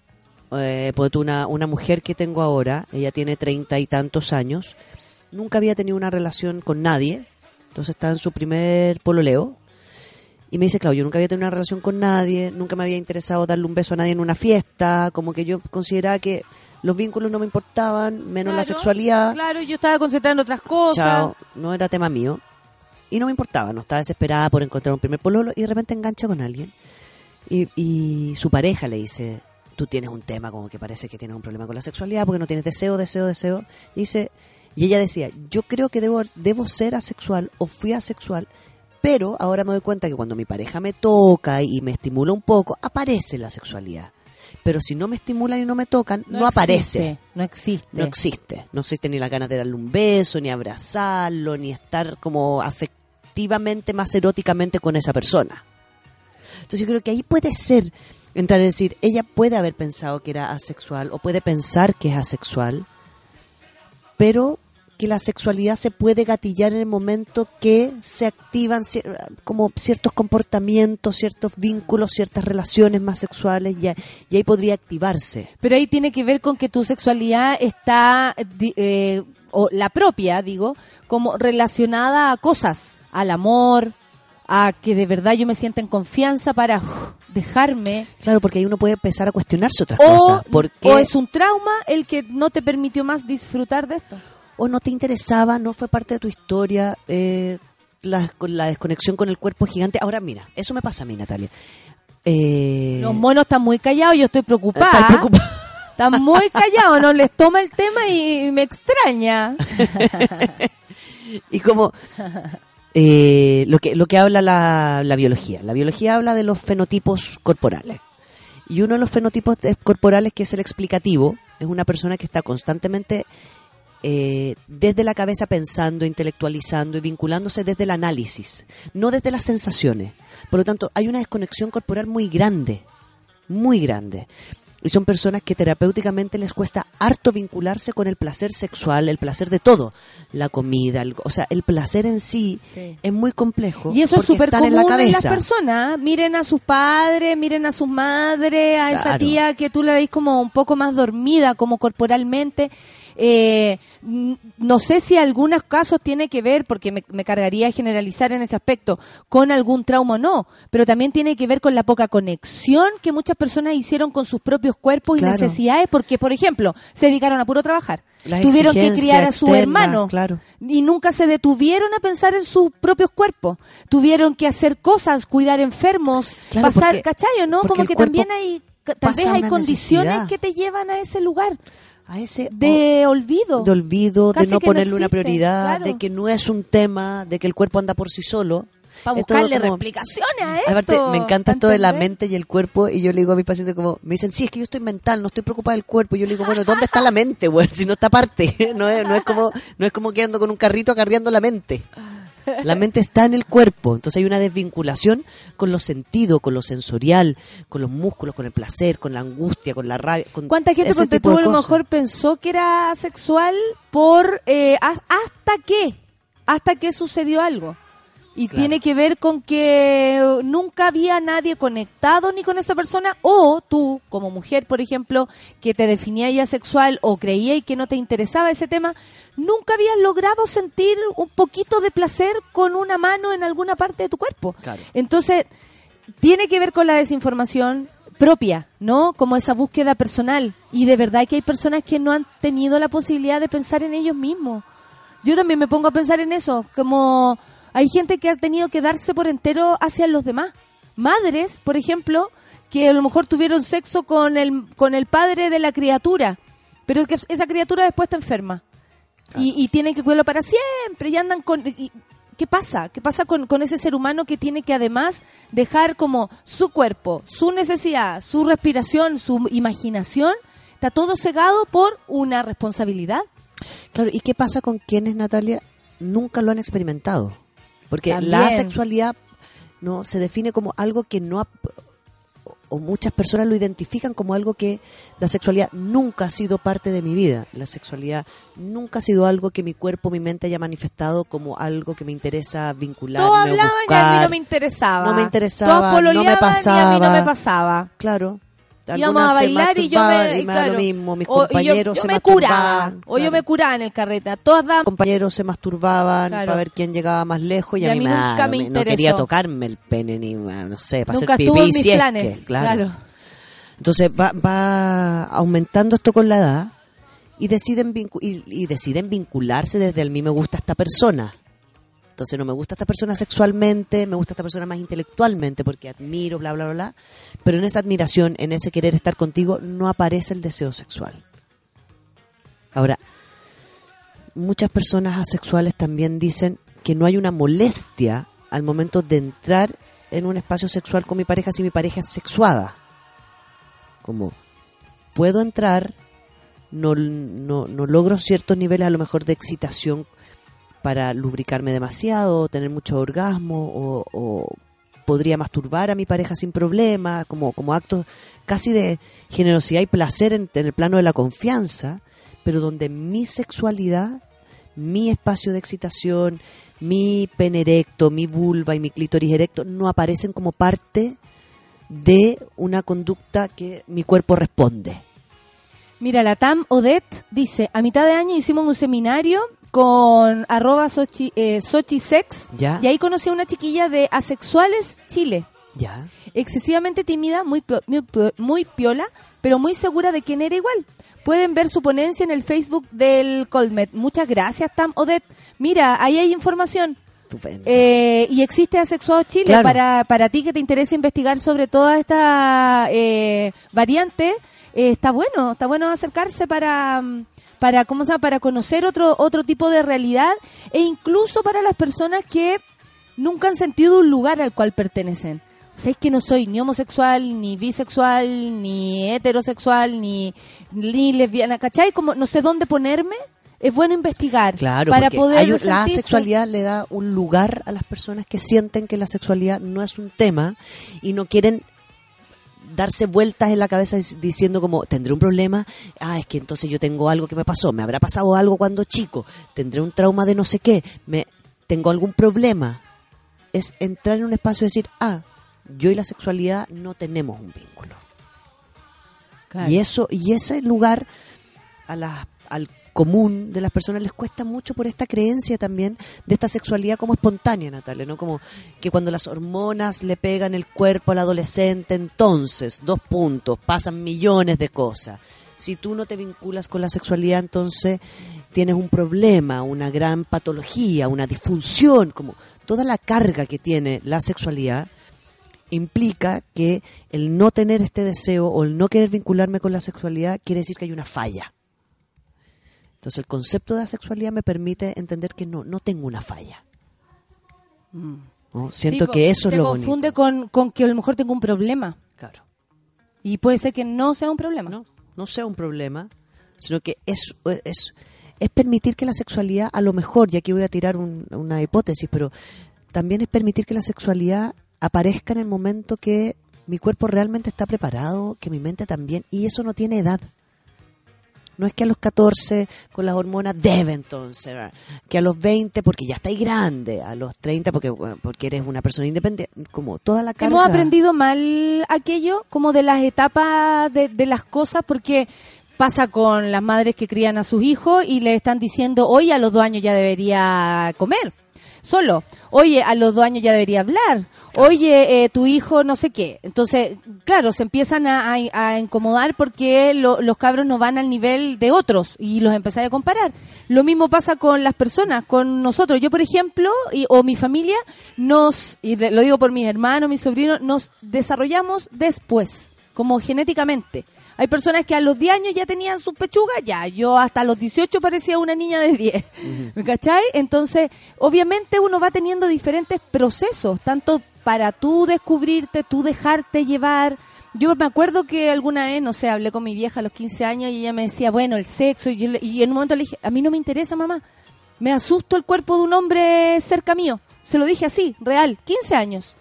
Eh, pues una, una mujer que tengo ahora, ella tiene treinta y tantos años, nunca había tenido una relación con nadie, entonces está en su primer pololeo. Y me dice, claro, yo nunca había tenido una relación con nadie, nunca me había interesado darle un beso a nadie en una fiesta, como que yo consideraba que los vínculos no me importaban, menos la sexualidad. Claro, yo estaba concentrada en otras cosas. Chao, no era tema mío. Y no me importaba, no estaba desesperada por encontrar un primer pololo y de repente engancha con alguien. Y, y su pareja le dice, tú tienes un tema como que parece que tienes un problema con la sexualidad porque no tienes deseo, deseo, deseo. Y dice, Y ella decía, yo creo que debo, debo ser asexual o fui asexual, pero ahora me doy cuenta que cuando mi pareja me toca y me estimula un poco, aparece la sexualidad. Pero si no me estimulan y no me tocan, no, aparece. existe, No existe. No existe. No existe ni la ganas de darle un beso, ni abrazarlo, ni estar como afectivamente, más eróticamente con esa persona. Entonces yo creo que ahí puede ser entrar a decir, ella puede haber pensado que era asexual o puede pensar que es asexual, pero que la sexualidad se puede gatillar en el momento que se activan cier- como ciertos comportamientos, ciertos vínculos, ciertas relaciones más sexuales y, ahí podría activarse. Pero ahí tiene que ver con que tu sexualidad está, eh, o la propia, digo, como relacionada a cosas, al amor, a que de verdad yo me sienta en confianza para dejarme. Claro, porque ahí uno puede empezar a cuestionarse otras O, cosas. O es un trauma el que no te permitió más disfrutar de esto. O no te interesaba, no fue parte de tu historia, eh, la, la desconexión con el cuerpo gigante. Ahora mira, eso me pasa a mí, Natalia. Eh, Los monos están muy callados, yo estoy preocupada. ¿estás preocupada? Están muy callados, no les toma el tema y me extraña. y como eh, lo que lo que habla la, la biología. La biología habla de los fenotipos corporales. Y uno de los fenotipos corporales que es el explicativo es una persona que está constantemente eh, desde la cabeza pensando, intelectualizando y vinculándose desde el análisis, no desde las sensaciones. Por lo tanto, hay una desconexión corporal muy grande, muy grande. Y son personas que terapéuticamente les cuesta harto vincularse con el placer sexual, el placer de todo, la comida, el- o sea, el placer en sí, Sí. es muy complejo. Y eso es súper común en en, la las cabeza. personas. ¿eh? Miren a sus padres, miren a sus madres, a esa tía que tú la veis como un poco más dormida, como corporalmente. Eh, no sé si algunos casos tiene que ver, porque me, me cargaría generalizar en ese aspecto, con algún trauma o no, pero también tiene que ver con la poca conexión que muchas personas hicieron con sus propios cuerpos Claro. y necesidades, porque, por ejemplo, se dedicaron a puro trabajar. La Tuvieron que criar a su externa, hermano claro. y nunca se detuvieron a pensar en sus propios cuerpos. Tuvieron que hacer cosas, cuidar enfermos, Claro, pasar, porque- ¿cachayo? ¿No? porque Como que también hay, tal vez hay condiciones necesidad. que te llevan a ese lugar A ese de olvido. de olvido, Casi de no ponerle una prioridad, claro. de que no es un tema, de que el cuerpo anda por sí solo. para buscarle como- replicaciones a esto. Aparte, me encanta esto de la mente y el cuerpo, y yo le digo a mis pacientes como, me dicen, sí, es que yo estoy mental, no estoy preocupada del cuerpo, y yo le digo, bueno, ¿dónde está la mente, güey? Si no está aparte, no es, no es como, no es como que ando con un carrito acarreando la mente. La mente está en el cuerpo, entonces hay una desvinculación con los sentidos, con lo sensorial, con los músculos, con el placer, con la angustia, con la rabia. Con ¿Cuánta gente ese tipo tú a lo mejor pensó que era sexual por eh, ha- hasta qué? Hasta que sucedió algo. Y Claro. tiene que ver con que eh, nunca había nadie conectado ni con esa persona o tú como mujer, por ejemplo, que te definía ya sexual o creía y que no te interesaba ese tema, nunca habías logrado sentir un poquito de placer con una mano en alguna parte de tu cuerpo. Claro. Entonces, tiene que ver con la desinformación propia, ¿no? Como esa búsqueda personal. Y de verdad que hay personas que no han tenido la posibilidad de pensar en ellos mismos. Yo también me pongo a pensar en eso, como hay gente que ha tenido que darse por entero hacia los demás. Madres, por ejemplo, que a lo mejor tuvieron sexo con el, con el padre de la criatura, pero que esa criatura después está enferma. Y, y tienen que cuidarlo para siempre y andan con... y- ¿Qué pasa? ¿Qué pasa con, con ese ser humano que tiene que además dejar como su cuerpo, su necesidad, su respiración, su imaginación? Está todo cegado por una responsabilidad. Claro, ¿y qué pasa con quienes, Natalia, nunca lo han experimentado? Porque la sexualidad no se define como algo que no ha- o muchas personas lo identifican como algo que la sexualidad nunca ha sido parte de mi vida. La sexualidad nunca ha sido algo que mi cuerpo, mi mente haya manifestado como algo que me interesa vincularme Todos hablaban y a mí buscar. no me interesaba. No me interesaba, Todos no me pololeaban y a mí no pasaba. me pasaba. Claro. Íbamos a bailar y yo me, y me claro, lo mismo, mis o- y yo- compañeros yo, se me curaba, masturbaban. o yo me curaba en el carrete. Todas daban compañeros se masturbaban Claro. para ver quién llegaba más lejos y, Y a mí, mí nunca no, me no quería tocarme el pene ni no sé para Nunca hacer pipí en mis si es planes. que, claro. entonces va, va aumentando esto con la edad y deciden y, y deciden vincularse desde el mí me gusta esta persona entonces no me gusta esta persona sexualmente, me gusta esta persona más intelectualmente porque admiro, bla, bla, bla, bla. Pero en esa admiración, en ese querer estar contigo, no aparece el deseo sexual. Ahora, muchas personas asexuales también dicen que no hay una molestia al momento de entrar en un espacio sexual con mi pareja si mi pareja es sexuada. Como puedo entrar, no, no, no logro ciertos niveles a lo mejor de excitación para lubricarme demasiado, tener mucho orgasmo o, podría masturbar a mi pareja sin problema, como, como actos casi de generosidad y placer en, en el plano de la confianza, pero donde mi sexualidad, mi espacio de excitación, mi pene erecto, mi vulva y mi clítoris erecto no aparecen como parte de una conducta que mi cuerpo responde. Mira, la TAM Odette dice, a mitad de año hicimos un seminario con arroba Sochi, eh, Sochi Sex ¿Ya? y ahí conocí a una chiquilla de Asexuales Chile. Ya. Excesivamente tímida, muy, muy, muy piola, pero muy segura de quién era igual. Pueden ver su ponencia en el Facebook del Colmet. Muchas gracias, Tam Odette. Mira, ahí hay información. Eh, y existe Asexuado Chile Claro. para, para ti que te interesa investigar sobre toda esta eh, variante. eh, está bueno, está bueno acercarse para, mm, para, ¿cómo se llama? para conocer otro, otro tipo de realidad e incluso para las personas que nunca han sentido un lugar al cual pertenecen. O sea, es que no soy ni homosexual, ni bisexual, ni heterosexual, ni, ni lesbiana, ¿cachai? Como no sé dónde ponerme. Es bueno investigar Claro, para poder hay la sexualidad le da un lugar a las personas que sienten que la sexualidad no es un tema y no quieren darse vueltas en la cabeza dic- diciendo como tendré un problema, ah, es que entonces yo tengo algo que me pasó, me habrá pasado algo cuando chico, tendré un trauma de no sé qué, me tengo algún problema. Es entrar en un espacio y decir, ah, yo y la sexualidad no tenemos un vínculo. Claro. Y eso y ese lugar a la- al común de las personas les cuesta mucho por esta creencia también de esta sexualidad como espontánea, Natalia, ¿no? Como que cuando las hormonas le pegan el cuerpo al adolescente, entonces, dos puntos, pasan millones de cosas. Si tú no te vinculas con la sexualidad, entonces tienes un problema, una gran patología, una disfunción, como toda la carga que tiene la sexualidad implica que el no tener este deseo o el no querer vincularme con la sexualidad quiere decir que hay una falla. Entonces el concepto de asexualidad me permite entender que no, no tengo una falla. ¿no? Siento Sí, que eso es se lo confunde bonito. con, con que a lo mejor tengo un problema. Claro. Y puede ser que no sea un problema. No, no sea un problema, sino que es, es, es permitir que la sexualidad, a lo mejor, y aquí voy a tirar un- una hipótesis, pero también es permitir que la sexualidad aparezca en el momento que mi cuerpo realmente está preparado, que mi mente también, y eso no tiene edad. No es que a los 14 con las hormonas debe entonces, que a los 20 porque ya estáis grande, a los 30 porque, porque eres una persona independiente, como toda la carga. Hemos aprendido mal aquello, como de las etapas de, de las cosas, porque pasa con las madres que crían a sus hijos y le están diciendo, oye, a los dos años ya debería comer solo, oye, a los dos años ya debería hablar, oye, eh, tu hijo no sé qué. Entonces, claro, se empiezan a, a- a incomodar porque lo- los cabros no van al nivel de otros y los empezáis a comparar. Lo mismo pasa con las personas, con nosotros. Yo, por ejemplo, y- o mi familia, nos, y lo digo por mis hermanos, mis sobrinos, nos desarrollamos después, como genéticamente. Hay personas que a los 10 años ya tenían sus pechugas, ya. Yo hasta los 18 parecía una niña de 10. ¿Me cachai? Entonces, obviamente uno va teniendo diferentes procesos, tanto para tú descubrirte, tú dejarte llevar. Yo me acuerdo que alguna vez, no sé, hablé con mi vieja a los 15 años y ella me decía, bueno, el sexo, y, yo y en un momento le dije, a mí no me interesa, mamá. Me asusto el cuerpo de un hombre cerca mío. Se lo dije así, real, 15 años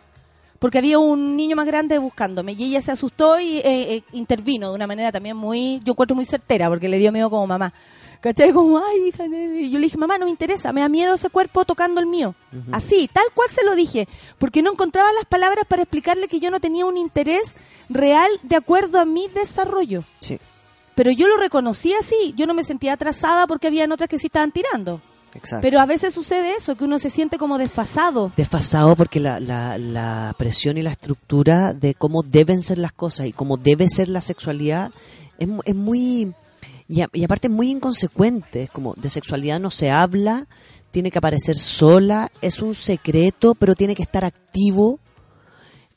porque había un niño más grande buscándome y ella se asustó y eh, eh, intervino de una manera también muy, yo encuentro muy certera porque le dio miedo como mamá. ¿Cachai? Como, ay, hija, nene". y yo le dije, mamá, no me interesa, me da miedo ese cuerpo tocando el mío. Así, tal cual se lo dije, porque no encontraba las palabras para explicarle que yo no tenía un interés real de acuerdo a mi desarrollo. Sí, Pero yo lo reconocí así, yo no me sentía atrasada porque habían otras que sí estaban tirando. Exacto. Pero a veces sucede eso, que uno se siente como desfasado. desfasado porque la, la, la presión y la estructura de cómo deben ser las cosas y cómo debe ser la sexualidad es, es muy y, a- y aparte es muy inconsecuente es como de sexualidad no se habla tiene que aparecer sola es un secreto pero tiene que estar activo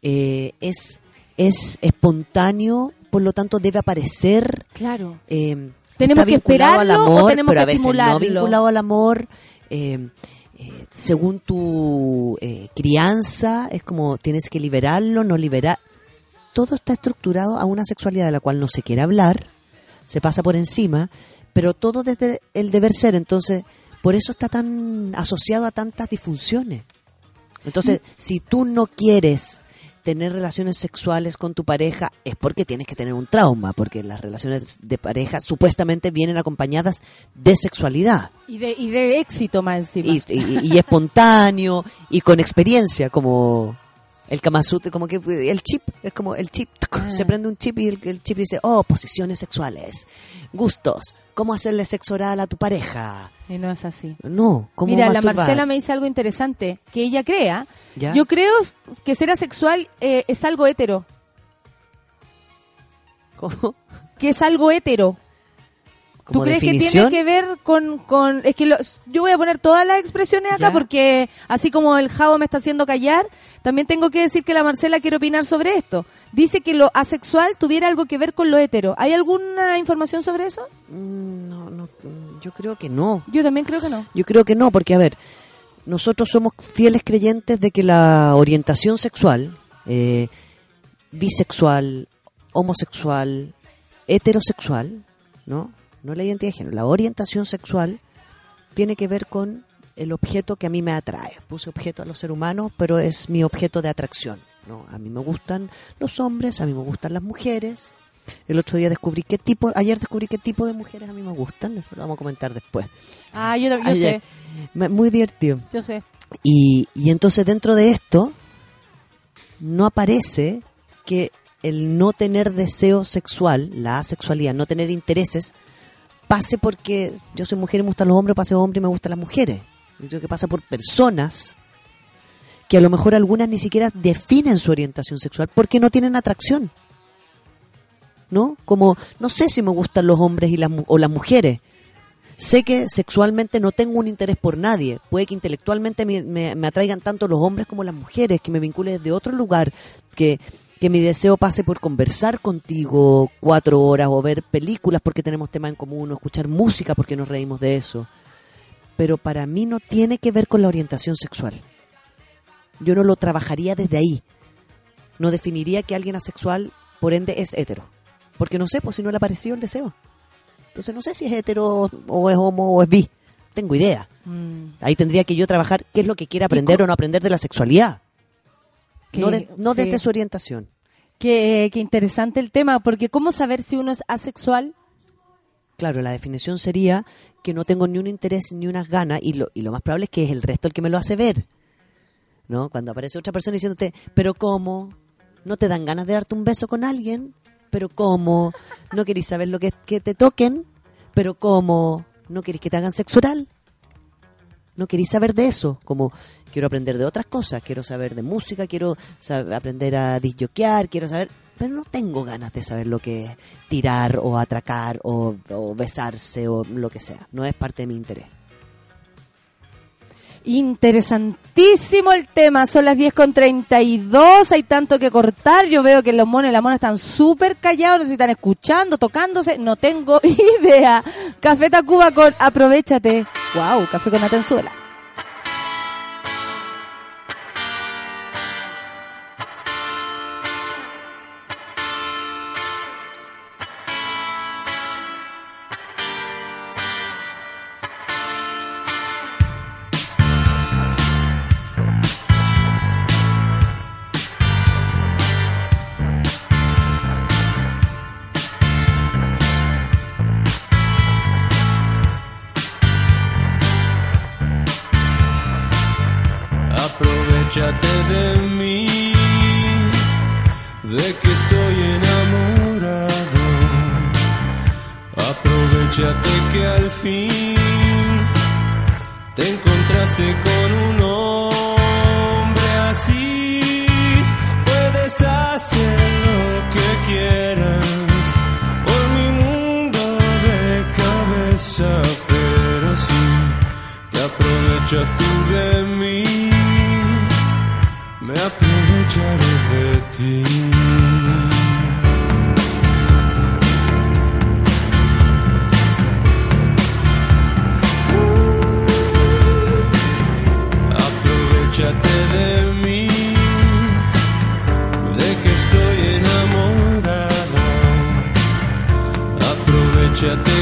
eh, es es espontáneo por lo tanto debe aparecer Claro. eh, ¿Tenemos que vinculado al esperarlo o amor, tenemos pero que a veces estimularlo? no vinculado al amor. eh, eh, según tu eh, crianza, es como tienes que liberarlo, no liberar. Todo está estructurado a una sexualidad de la cual no se quiere hablar, se pasa por encima, pero todo desde el deber ser. Entonces, por eso está tan asociado a tantas disfunciones. Entonces, si tú no quieres tener relaciones sexuales con tu pareja, es porque tienes que tener un trauma, porque las relaciones de pareja supuestamente vienen acompañadas de sexualidad Y de, y de éxito más encima. y, y- y espontáneo y con experiencia, como el Kama Sutra, como que el chip, es como el chip, Ah. se prende un chip y el, el chip dice, oh, posiciones sexuales, gustos, cómo hacerle sexo oral a tu pareja. Y no es así. No, cómo Mira, la. Marcela me dice algo interesante, que ella crea. ¿Ya? Yo creo que ser asexual eh, es algo hetero, ¿Cómo? que es algo hetero. ¿Tú ¿Como crees definición? que tiene que ver con, con es que lo- yo voy a poner todas las expresiones acá Ya. porque así como el Javo me está haciendo callar, también tengo que decir que la Marcela quiere opinar sobre esto. Dice que lo asexual tuviera algo que ver con lo hetero. ¿Hay alguna información sobre eso? Mm, No, no, mm, yo creo que no. Yo también creo que no. Yo creo que no, porque a ver, nosotros somos fieles creyentes de que la orientación sexual, eh, bisexual, homosexual, heterosexual, ¿no? No la identidad de género, la orientación sexual tiene que ver con el objeto que a mí me atrae. Puse objeto a los seres humanos, pero es mi objeto de atracción, ¿no? A mí me gustan los hombres, a mí me gustan las mujeres. El otro día descubrí qué tipo, ayer descubrí qué tipo de mujeres a mí me gustan, eso lo vamos a comentar después. Ah, yo, yo Ay, sé, Muy divertido. yo sé. Y, y entonces dentro de esto no aparece que el no tener deseo sexual, la asexualidad, no tener intereses, pase porque yo soy mujer y me gustan los hombres, pase hombre y me gustan las mujeres. Yo creo que pasa por personas que a lo mejor algunas ni siquiera definen su orientación sexual porque no tienen atracción. ¿No? Como, no sé si me gustan los hombres y las, o las mujeres. Sé que sexualmente no tengo un interés por nadie. Puede que intelectualmente me, me- me atraigan tanto los hombres como las mujeres, que me vincule desde otro lugar, que, que mi deseo pase por conversar contigo cuatro horas o ver películas porque tenemos tema en común o escuchar música porque nos reímos de eso. Pero para mí no tiene que ver con la orientación sexual. Yo no lo trabajaría desde ahí. No definiría que alguien asexual, por ende, es hetero. Porque no sé, pues si no le ha parecido el deseo. Entonces no sé si es hetero o es homo o es bi. Tengo idea. Mm. Ahí tendría que yo trabajar qué es lo que quiere aprender o no aprender de la sexualidad. No de- no sí. desde su orientación. Qué, qué interesante el tema, porque ¿cómo saber si uno es asexual? Claro, la definición sería que no tengo ni un interés ni unas ganas y lo, y lo más probable es que es el resto el que me lo hace ver. ¿No? Cuando aparece otra persona diciéndote, pero ¿cómo? ¿No te dan ganas de darte un beso con alguien? ¿Pero cómo? ¿No queréis saber lo que es que te toquen? ¿Pero cómo? ¿No queréis que te hagan sexo oral? ¿No queréis saber de eso? Como quiero aprender de otras cosas, quiero saber de música, quiero aprender a disjoquear, quiero saber... Pero no tengo ganas de saber lo que es tirar o atracar o besarse o lo que sea. No es parte de mi interés. Interesantísimo el tema, son las 10 con 32, hay tanto que cortar, yo veo que los monos y las monas están súper callados, no si están escuchando, tocándose, no tengo idea. Café Tacuba con Aprovechate. Wow, café con Atenzuela. Aprovechate que al fin te encontraste con Aprovechate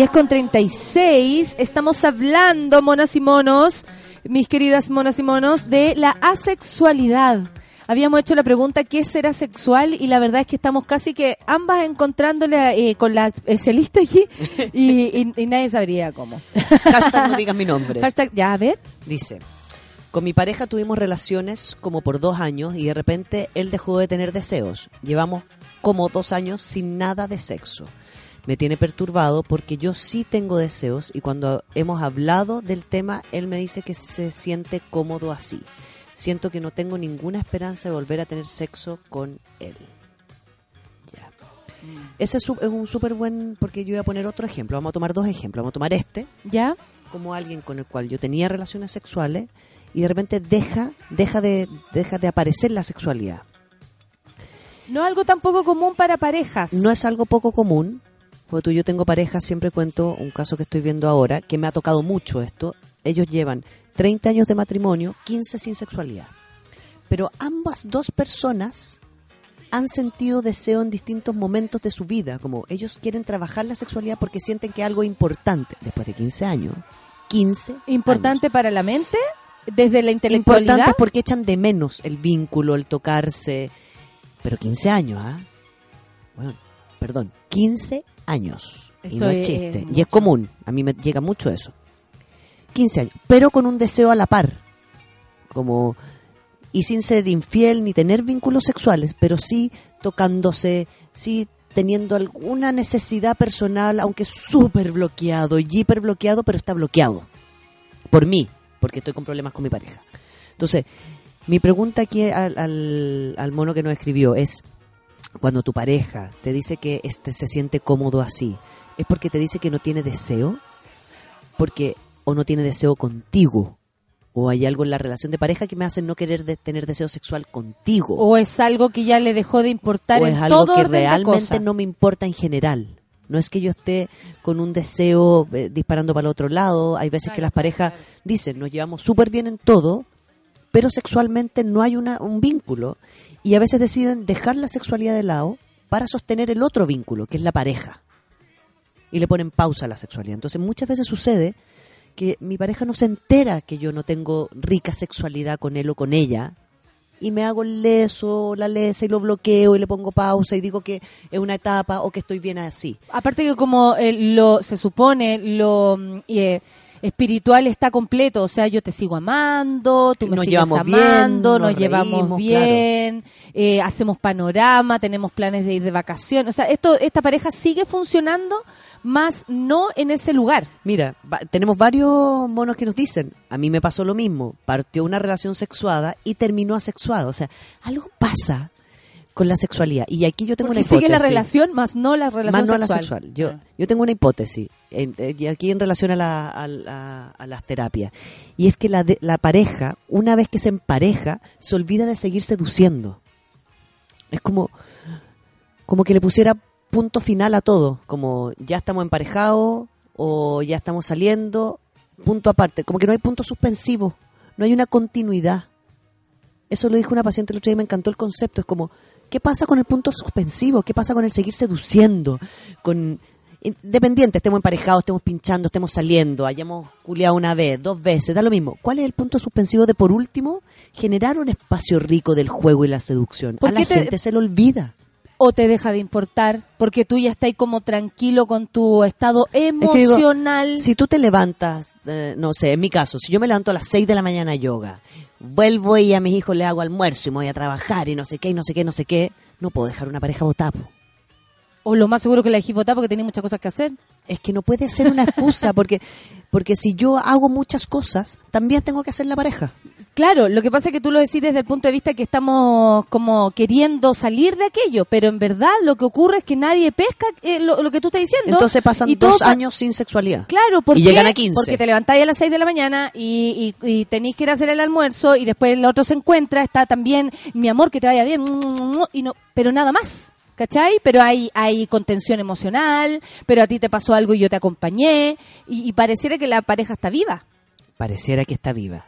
10 con 36, estamos hablando, monas y monos, mis queridas monas y monos, de la asexualidad. Habíamos hecho la pregunta qué es ser asexual y la verdad es que estamos casi que ambas encontrándole eh, con la especialista aquí y, y, nadie sabría cómo. Hashtag no digas mi nombre. Hashtag, ya, a ver. Dice, con mi pareja tuvimos relaciones como por dos años y de repente él dejó de tener deseos. Llevamos como dos años sin nada de sexo. Me tiene perturbado porque yo sí tengo deseos y cuando hemos hablado del tema, él me dice que se siente cómodo así. Siento que no tengo ninguna esperanza de volver a tener sexo con él. Ya. Ese es, es un súper buen, porque yo voy a poner otro ejemplo. Vamos a tomar dos ejemplos. Vamos a tomar este ¿Ya? como alguien con el cual yo tenía relaciones sexuales y de repente deja, deja de, deja de aparecer la sexualidad. No algo tampoco común para parejas. No es algo poco común, porque tú y yo tengo pareja, siempre cuento un caso que estoy viendo ahora, que me ha tocado mucho esto. Ellos llevan 30 años de matrimonio, 15 sin sexualidad. Pero ambas dos personas han sentido deseo en distintos momentos de su vida, como ellos quieren trabajar la sexualidad porque sienten que es algo importante después de 15 años. 15 Importante para la mente, desde la intelectualidad. Importantes porque echan de menos el vínculo, el tocarse. Pero 15 años, ¿ah? Bueno, perdón, 15 años. y no es chiste. y mucho. es común. A mí me llega mucho eso. 15 años. Pero con un deseo a la par. Como. Y sin ser infiel ni tener vínculos sexuales, pero sí tocándose, sí teniendo alguna necesidad personal, aunque súper bloqueado, y hiper bloqueado, pero está bloqueado. Por mí, porque estoy con problemas con mi pareja. Entonces, mi pregunta aquí al, al, al mono que nos escribió es, cuando tu pareja te dice que este se siente cómodo así, ¿es porque te dice que no tiene deseo? Porque o no tiene deseo contigo, o hay algo en la relación de pareja que me hace no querer de- tener deseo sexual contigo, O es algo que ya le dejó de importar o en es algo todo que realmente no me importa en general. No es que yo esté con un deseo eh, disparando para el otro lado. Hay veces que las parejas claro. dicen, nos llevamos súper bien en todo, pero sexualmente no hay una, un vínculo. Y a veces deciden dejar la sexualidad de lado para sostener el otro vínculo, que es la pareja. Y le ponen pausa a la sexualidad. Entonces muchas veces sucede que mi pareja no se entera que yo no tengo rica sexualidad con él o con ella. Y me hago el leso, la lesa y lo bloqueo y le pongo pausa y digo que es una etapa o que estoy bien así. Aparte que como eh, lo se supone lo mm, eh, espiritual está completo, o sea, yo te sigo amando, tú me Nos sigues bien, amando, nos nos, llevamos reímos, bien, eh, hacemos panorama, tenemos planes de ir de vacaciones, o sea, esto esta pareja sigue funcionando, más no en ese lugar. Mira, va- tenemos varios monos que nos dicen, a mí me pasó lo mismo, partió una relación sexuada y terminó asexuada. O sea, algo pasa con la sexualidad. Y aquí yo tengo Porque una hipótesis. sigue la relación, más no la relación Más no la sexual. Yo, Ah. yo tengo una hipótesis, en- eh, y aquí en relación a, la- a a las terapias. Y es que la, de- la pareja, una vez que se empareja, se olvida de seguir seduciendo. Es como, como que le pusiera punto final a todo. Como ya estamos emparejados o ya estamos saliendo, punto aparte. Como que no hay punto suspensivo, no hay una continuidad. Eso lo dijo una paciente el otro día y me encantó el concepto. Es como, ¿qué pasa con el punto suspensivo? ¿Qué pasa con el seguir seduciendo? Con Independiente, estemos emparejados, estemos pinchando, estemos saliendo, hayamos culeado una vez, dos veces, da lo mismo. ¿Cuál es el punto suspensivo de, por último, generar un espacio rico del juego y la seducción? ¿Por A la te- gente se le olvida. O te deja de importar, porque tú ya estás ahí como tranquilo con tu estado Es que digo, emocional. si tú te levantas, eh, no sé, en mi caso, si yo me levanto a las 6 de la mañana a yoga, vuelvo y a mis hijos les hago almuerzo y me voy a trabajar y no sé qué, y no sé qué, no sé qué, no puedo dejar una pareja botada. O lo más seguro que la dejé votar porque tenía muchas cosas que hacer. Es que no puede ser una excusa, porque, porque si yo hago muchas cosas, también tengo que hacer la pareja. Claro, lo que pasa es que tú lo decís desde el punto de vista que estamos como queriendo salir de aquello, pero en verdad lo que ocurre es que nadie pesca eh, lo, lo que tú estás diciendo. Entonces pasan y dos pa- años sin sexualidad. Claro, ¿por Y qué? llegan a 15. Porque te levantáis a las 6 de la mañana y, y, y tenéis que ir a hacer el almuerzo y después el otro se encuentra, está también, mi amor, que te vaya bien, y no, pero nada más. ¿Cachai? Pero hay, hay contención emocional, pero a ti te pasó algo y yo te acompañé, y, y pareciera que la pareja está viva. Pareciera que está viva.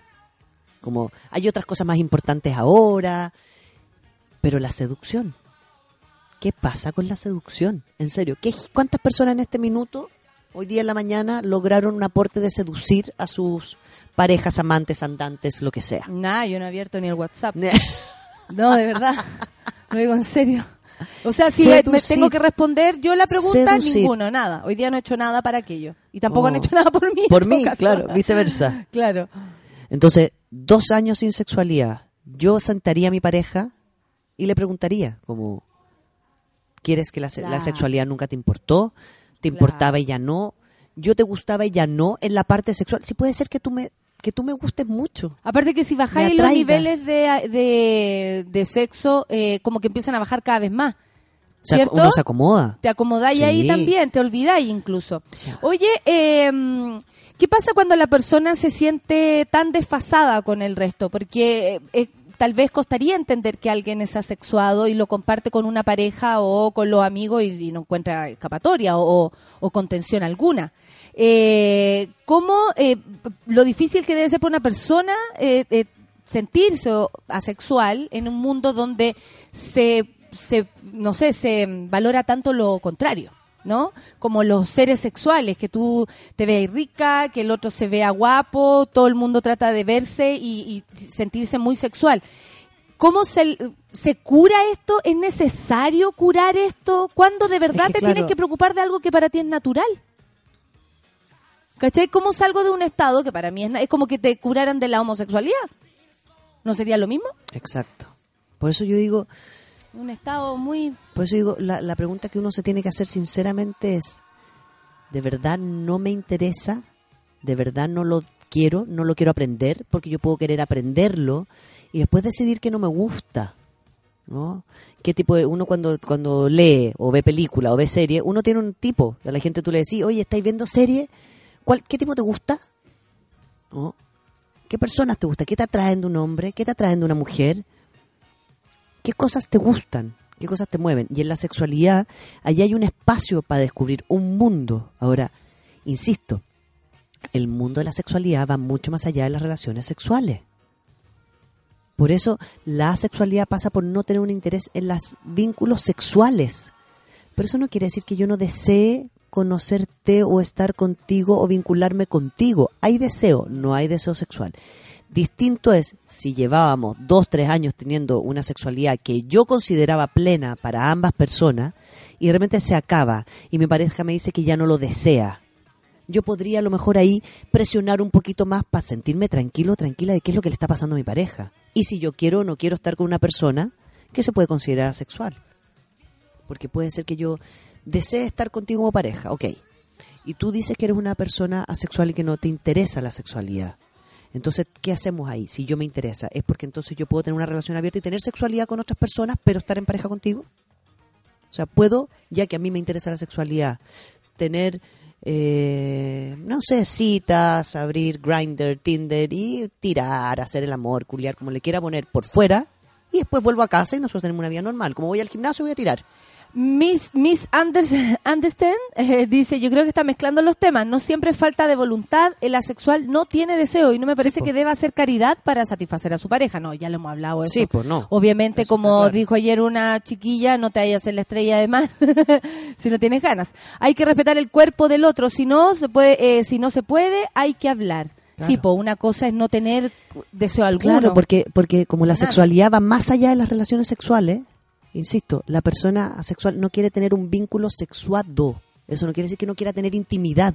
Como hay otras cosas más importantes ahora, pero la seducción. ¿Qué pasa con la seducción? En serio, ¿qué, ¿cuántas personas en este minuto, hoy día en la mañana, lograron un aporte de seducir a sus parejas, amantes, andantes, lo que sea? Nada, yo no he abierto ni el WhatsApp. No, de verdad. Lo digo en serio. O sea, si Seducir. me tengo que responder yo la pregunta, Seducir. ninguno, nada. Hoy día no he hecho nada para aquello. Y tampoco Oh. han hecho nada por mí. Por mí, caso. claro, viceversa. Claro. Entonces, dos años sin sexualidad. Yo sentaría a mi pareja y le preguntaría, como, ¿quieres que la, la sexualidad nunca te importó? ¿Te importaba y ya no? ¿Yo te gustaba y ya no en la parte sexual? Sí puede ser que tú me, que tú me gustes mucho. Aparte que si bajáis los niveles de, de, de sexo, eh, como que empiezan a bajar cada vez más. ¿Cierto? uno se acomoda. Te acomodáis Sí. ahí también, te olvidáis incluso. Oye, eh, ¿qué pasa cuando la persona se siente tan desfasada con el resto? Porque eh, tal vez costaría entender que alguien es asexuado y lo comparte con una pareja o con los amigos y, no encuentra escapatoria o, contención alguna. Eh, ¿Cómo eh, lo difícil que debe ser para una persona eh, eh, sentirse asexual en un mundo donde se, no sé, se valora tanto lo contrario? ¿No? Como los seres sexuales, que tú te veas rica, que el otro se vea guapo, todo el mundo trata de verse y, y sentirse muy sexual. ¿Cómo se, se cura esto? ¿Es necesario curar esto? ¿Cuándo de verdad que, te claro. tienes que preocupar de algo que para ti es natural? ¿Cachai? ¿Cómo salgo de un estado que para mí es, es como que te curaran de la homosexualidad? ¿No sería lo mismo? Exacto. Por eso yo digo, Un estado muy... por eso digo, la, la pregunta que uno se tiene que hacer sinceramente es, ¿de verdad no me interesa? ¿De verdad no lo quiero? ¿No lo quiero aprender? Porque yo puedo querer aprenderlo y después decidir que no me gusta. ¿no? ¿Qué tipo de, uno cuando, cuando lee o ve película o ve serie, uno tiene un tipo, a la gente tú le decís, oye, ¿estáis viendo serie? ¿Cuál, ¿Qué tipo te gusta? ¿No? ¿Qué personas te gustan? ¿Qué te atraen de un hombre? ¿Qué te atraen de una mujer? ¿Qué cosas te gustan? qué cosas te mueven. Y en la sexualidad, allí hay un espacio para descubrir un mundo. Ahora, insisto, el mundo de la sexualidad va mucho más allá de las relaciones sexuales. Por eso la sexualidad pasa por no tener un interés en los vínculos sexuales. Pero eso no quiere decir que yo no desee conocerte o estar contigo o vincularme contigo. Hay deseo, no hay deseo sexual. Distinto es si llevábamos dos, tres años teniendo una sexualidad que yo consideraba plena para ambas personas y de repente se acaba y mi pareja me dice que ya no lo desea. Yo podría a lo mejor ahí presionar un poquito más para sentirme tranquilo, tranquila de qué es lo que le está pasando a mi pareja. Y si yo quiero o no quiero estar con una persona que se puede considerar asexual. Porque puede ser que yo desee estar contigo como pareja, ok. Y tú dices que eres una persona asexual y que no te interesa la sexualidad. Entonces, ¿qué hacemos ahí? Si yo me interesa, ¿es porque entonces yo puedo tener una relación abierta y tener sexualidad con otras personas, pero estar en pareja contigo? O sea, puedo, ya que a mí me interesa la sexualidad, tener, eh, no sé, citas, abrir Grindr, Tinder y tirar, hacer el amor, culiar, como le quiera poner por fuera, y después vuelvo a casa y nosotros tenemos una vida normal. Como voy al gimnasio, voy a tirar. Miss, Miss Anders, Understand eh, dice, yo creo que está mezclando los temas. No siempre falta de voluntad. El asexual no tiene deseo y no me parece que deba hacer caridad para satisfacer a su pareja. No, ya lo hemos hablado eso. Sí, pues no. Obviamente, Eso como claro. dijo ayer una chiquilla, no te vayas a ser la estrella de mar si no tienes ganas. Hay que respetar el cuerpo del otro. Si no se puede, eh, si no se puede, hay que hablar. Sí, pues una cosa es no tener deseo alguno. Claro, porque, porque como la sexualidad va más allá de las relaciones sexuales, insisto, la persona asexual no quiere tener un vínculo sexuado. Eso no quiere decir que no quiera tener intimidad.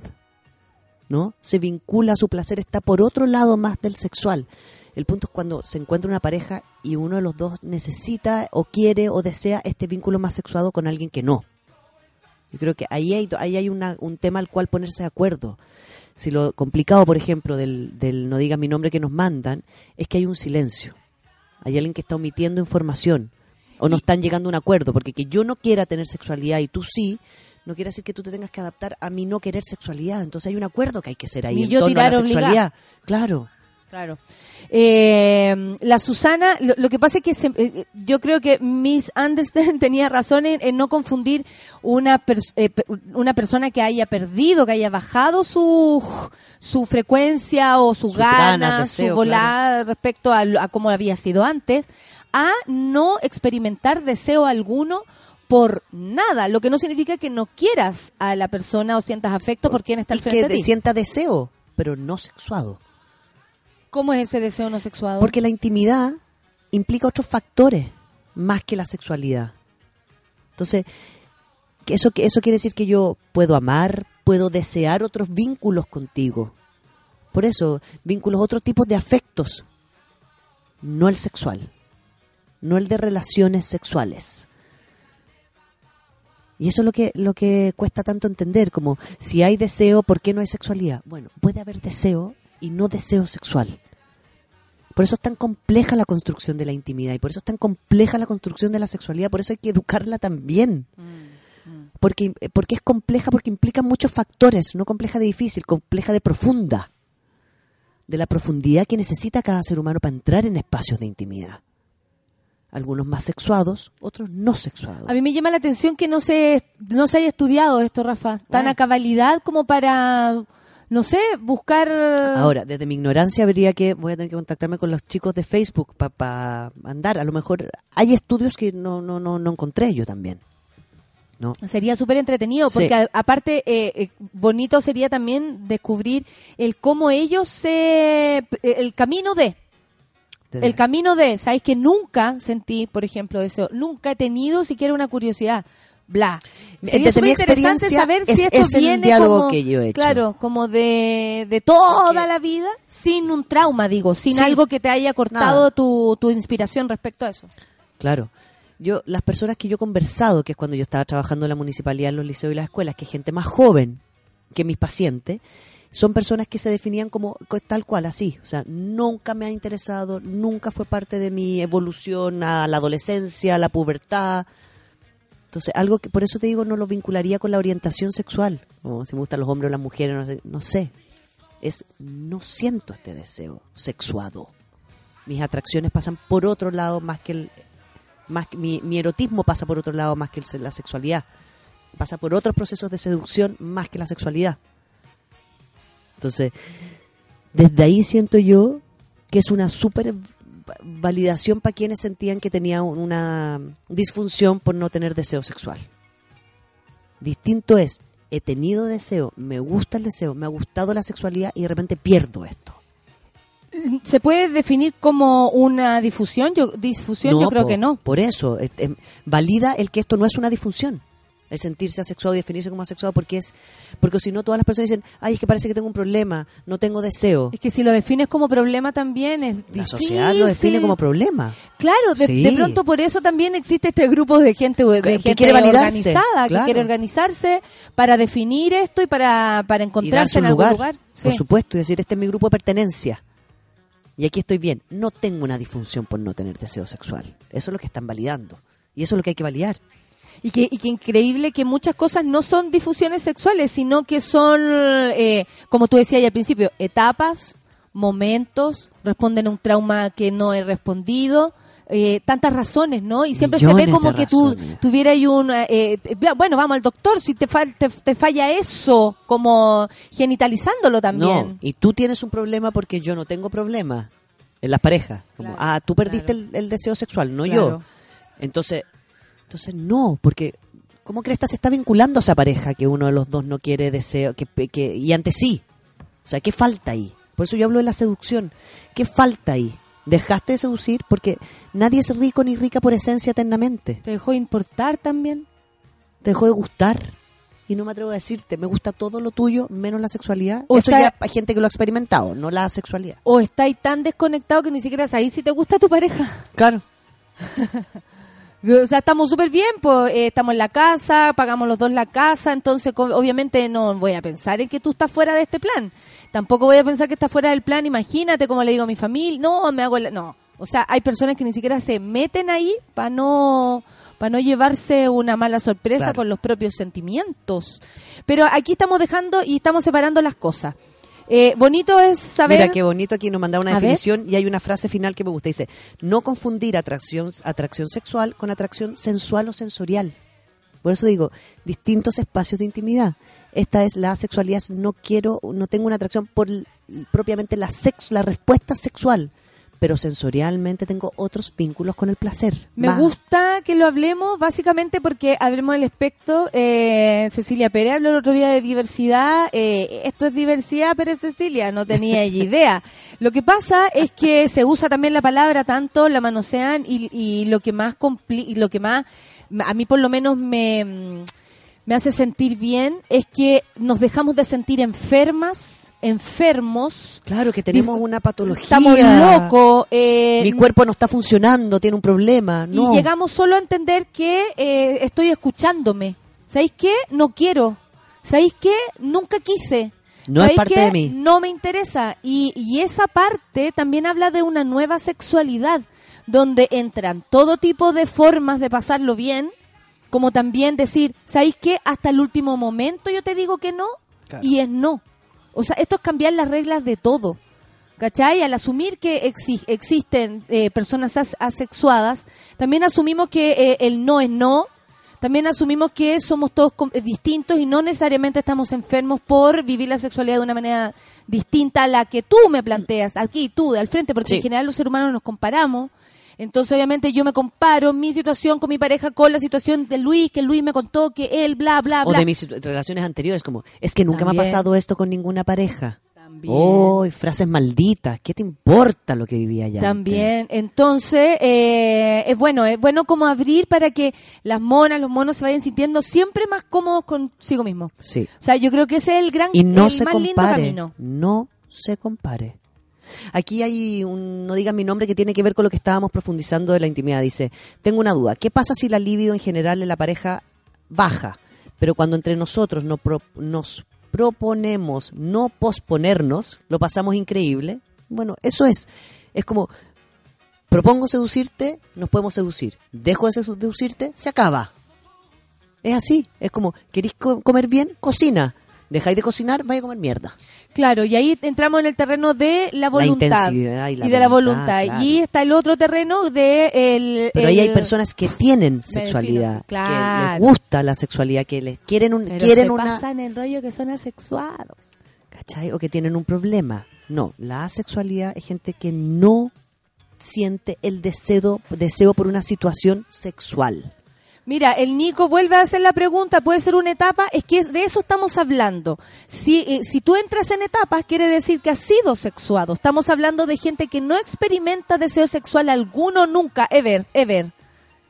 ¿No? Se vincula, su placer está por otro lado más del sexual. El punto es cuando se encuentra una pareja y uno de los dos necesita o quiere o desea este vínculo más sexuado con alguien que no. Yo creo que ahí hay, ahí hay un tema al cual ponerse de acuerdo. Si lo complicado, por ejemplo, del, del no digas mi nombre que nos mandan, es que hay un silencio. Hay alguien que está omitiendo información. O no están llegando a un acuerdo. Porque que yo no quiera tener sexualidad y tú sí, no quiere decir que tú te tengas que adaptar a mi no querer sexualidad. Entonces hay un acuerdo que hay que hacer ahí Ni en yo torno a la sexualidad. Claro. Claro. Eh, la Susana, lo, lo que pasa es que se- eh, yo creo que Miss Anderson tenía razón en, en no confundir una, pers- eh, una persona que haya perdido, que haya bajado su, su frecuencia o Sus ganas, deseo, su volada respecto a, a cómo había sido antes, a no experimentar deseo alguno por nada, lo que no significa que no quieras a la persona o sientas afecto por quien está al Y frente que de ti. sienta deseo, pero no sexuado. ¿Cómo es ese deseo no sexuado? Porque la intimidad implica otros factores más que la sexualidad. Entonces, eso, eso quiere decir que yo puedo amar, puedo desear otros vínculos contigo. Por eso, vínculos, otros tipos de afectos. No el sexual. No el de relaciones sexuales. Y eso es lo que, lo que cuesta tanto entender, como si hay deseo, ¿por qué no hay sexualidad? Bueno, puede haber deseo y no deseo sexual. Por eso es tan compleja la construcción de la intimidad y por eso es tan compleja la construcción de la sexualidad, por eso hay que educarla también. Porque, porque es compleja, porque implica muchos factores, no compleja de difícil, compleja de profunda. De la profundidad que necesita cada ser humano para entrar en espacios de intimidad. Algunos más sexuados, otros no sexuados. A mí me llama la atención que no se, no se haya estudiado esto, Rafa, tan Bueno. a cabalidad como para, no sé, buscar... Ahora, desde mi ignorancia habría que, voy a tener que contactarme con los chicos de Facebook para andar. A lo mejor hay estudios que no, no, no, no encontré yo también. ¿No? Sería súper entretenido, Sí. porque a- aparte, eh, eh, bonito sería también descubrir el cómo ellos se... el camino de... Desde- El camino de, ¿sabéis que nunca sentí, por ejemplo, deseo? Nunca he tenido siquiera una curiosidad. Bla. Sería Desde mi experiencia, saber si es- esto es el viene diálogo como, que yo he hecho. Claro, como de, de toda la vida, sin un trauma, digo, sin Sí. algo que te haya cortado tu, tu inspiración respecto a eso. Claro. Yo, las personas que yo he conversado, que es cuando yo estaba trabajando en la municipalidad, en los liceos y las escuelas, que es gente más joven que mis pacientes, son personas que se definían como co- tal cual, así. O sea, nunca me ha interesado, nunca fue parte de mi evolución a la adolescencia, a la pubertad. Entonces, algo que por eso te digo, no lo vincularía con la orientación sexual. O si me gustan los hombres o las mujeres, no sé. No sé. Es, no siento este deseo sexuado. Mis atracciones pasan por otro lado más que el, más mi, erotismo pasa por otro lado más que el- la sexualidad. Pasa por otros procesos de seducción más que la sexualidad. Entonces, desde ahí siento yo que es una súper validación para quienes sentían que tenía un- una disfunción por no tener deseo sexual. Distinto es, he tenido deseo, me gusta el deseo, me ha gustado la sexualidad y de repente pierdo esto. ¿Se puede definir como una difusión? Yo, difusión yo creo que no. Por eso, eh, eh, valida el que esto no es una disfunción. El sentirse asexuado y definirse como asexuado porque es porque si no todas las personas dicen, ay, es que parece que tengo un problema, no tengo deseo. Es que si lo defines como problema también es difícil. La sociedad lo define como problema. Claro, de, Sí. de pronto por eso también existe este grupo de gente, de Que- gente quiere validarse, organizada, claro. que quiere organizarse para definir esto y para, para encontrarse en algún lugar, por supuesto, y decir, este es mi grupo de pertenencia. Y aquí estoy bien. No tengo una disfunción por no tener deseo sexual. Eso es lo que están validando. Y eso es lo que hay que validar. Y que, y que increíble que muchas cosas no son difusiones sexuales, sino que son, eh, como tú decías al principio, etapas, momentos, responden a un trauma que no he respondido. eh, tantas razones, ¿no? Y siempre se ve como que tú razones. tuviera ahí un... eh, eh, bueno, vamos al doctor si te, fal- te, te falla eso, como genitalizándolo también. No, y tú tienes un problema porque yo no tengo problema en las parejas. Como, Claro, ah, tú perdiste claro. el, el deseo sexual, no Claro. yo. Entonces, entonces no, porque ¿cómo crees que se está vinculando a esa pareja que uno de los dos no quiere deseo, que, que y antes sí? O sea, ¿qué falta ahí? Por eso yo hablo de la seducción. ¿Qué falta ahí? Dejaste de seducir porque nadie es rico ni rica por esencia eternamente. ¿Te dejó de importar también? Te dejó de gustar. Y no me atrevo a decirte, me gusta todo lo tuyo, menos la sexualidad. O Eso ya hay gente que lo ha experimentado, no la sexualidad. ¿O estáis tan desconectado que ni siquiera sabéis si te gusta tu pareja? Claro. O sea, estamos súper bien, pues eh, estamos en la casa, pagamos los dos la casa, entonces obviamente no voy a pensar en que tú estás fuera de este plan. Tampoco voy a pensar que estás fuera del plan, imagínate como le digo a mi familia, no, me hago la... No, o sea, hay personas que ni siquiera se meten ahí para no para no llevarse una mala sorpresa Claro. con los propios sentimientos. Pero aquí estamos dejando y estamos separando las cosas. Eh, bonito es saber... Mira qué bonito aquí nos mandaba una definición y hay una frase final que me gusta. Dice, no confundir atracción, atracción sexual con atracción sensual o sensorial. Por eso digo, distintos espacios de intimidad. Esta es la sexualidad, no quiero, no tengo una atracción por propiamente la sex, la respuesta sexual, pero sensorialmente tengo otros vínculos con el placer. Me gusta que lo hablemos básicamente porque hablemos del aspecto. Eh, Cecilia Pérez habló el otro día de diversidad. eh, esto es diversidad, pero Cecilia no tenía idea. Lo que pasa es que se usa también la palabra tanto, la manosean y, y lo que más compli- y lo que más a mí por lo menos me me hace sentir bien es que nos dejamos de sentir enfermas, enfermos. Claro que tenemos una patología. Estamos locos. eh, Mi cuerpo no está funcionando, tiene un problema. No. y llegamos solo a entender que eh, estoy escuchándome. ¿Sabéis qué? No quiero. ¿Sabéis qué? Nunca quise. No es ¿Sabéis parte qué? de mí. No me interesa. Y, y esa parte también habla de una nueva sexualidad, donde entran todo tipo de formas de pasarlo bien, como también decir, ¿sabéis qué? Hasta el último momento yo te digo que no, Claro. y es no. O sea, esto es cambiar las reglas de todo. ¿Cachai? Al asumir que exi- existen eh, personas as- asexuadas, también asumimos que eh, el no es no, también asumimos que somos todos eh, distintos y no necesariamente estamos enfermos por vivir la sexualidad de una manera distinta a la que tú me planteas, aquí, tú, de al frente, porque Sí. en general los seres humanos nos comparamos. Entonces, obviamente, yo me comparo mi situación con mi pareja con la situación de Luis, que Luis me contó que él, bla, bla, o bla. de mis relaciones anteriores, como, es que nunca me ha pasado esto con ninguna pareja. También. Oh, frases malditas, ¿qué te importa lo que vivía allá? También, entonces, eh, es bueno, es bueno como abrir para que las monas, los monos se vayan sintiendo siempre más cómodos consigo mismo. Sí. O sea, yo creo que ese es el gran, Y no el se más lindo compare. camino. No se compare. Aquí hay un, no digan mi nombre, que tiene que ver con lo que estábamos profundizando de la intimidad. Dice, tengo una duda. ¿Qué pasa si la libido en general en la pareja baja? Pero cuando entre nosotros no pro- nos proponemos no posponernos, lo pasamos increíble. Bueno, eso es. Es como, propongo seducirte, nos podemos seducir. Dejo de seducirte, se acaba. Es así. Es como, ¿queréis co- comer bien? Cocina. Dejáis de cocinar, vais a comer mierda. Claro, y ahí entramos en el terreno de la voluntad. intensidad y la de la voluntad, claro. Y está el otro terreno de el... Pero ahí hay personas que tienen sexualidad, que claro. les gusta la sexualidad, que les quieren un, Pero quieren se una, pasan el rollo que son asexuados. ¿cachai? O que tienen un problema. No, la asexualidad es gente que no siente el deseo, deseo por una situación sexual. Mira, el Nico vuelve a hacer la pregunta, ¿puede ser una etapa? Es que de eso estamos hablando. Si, eh, si tú entras en etapas, quiere decir que has sido sexuado. Estamos hablando de gente que no experimenta deseo sexual alguno nunca, ever, ever.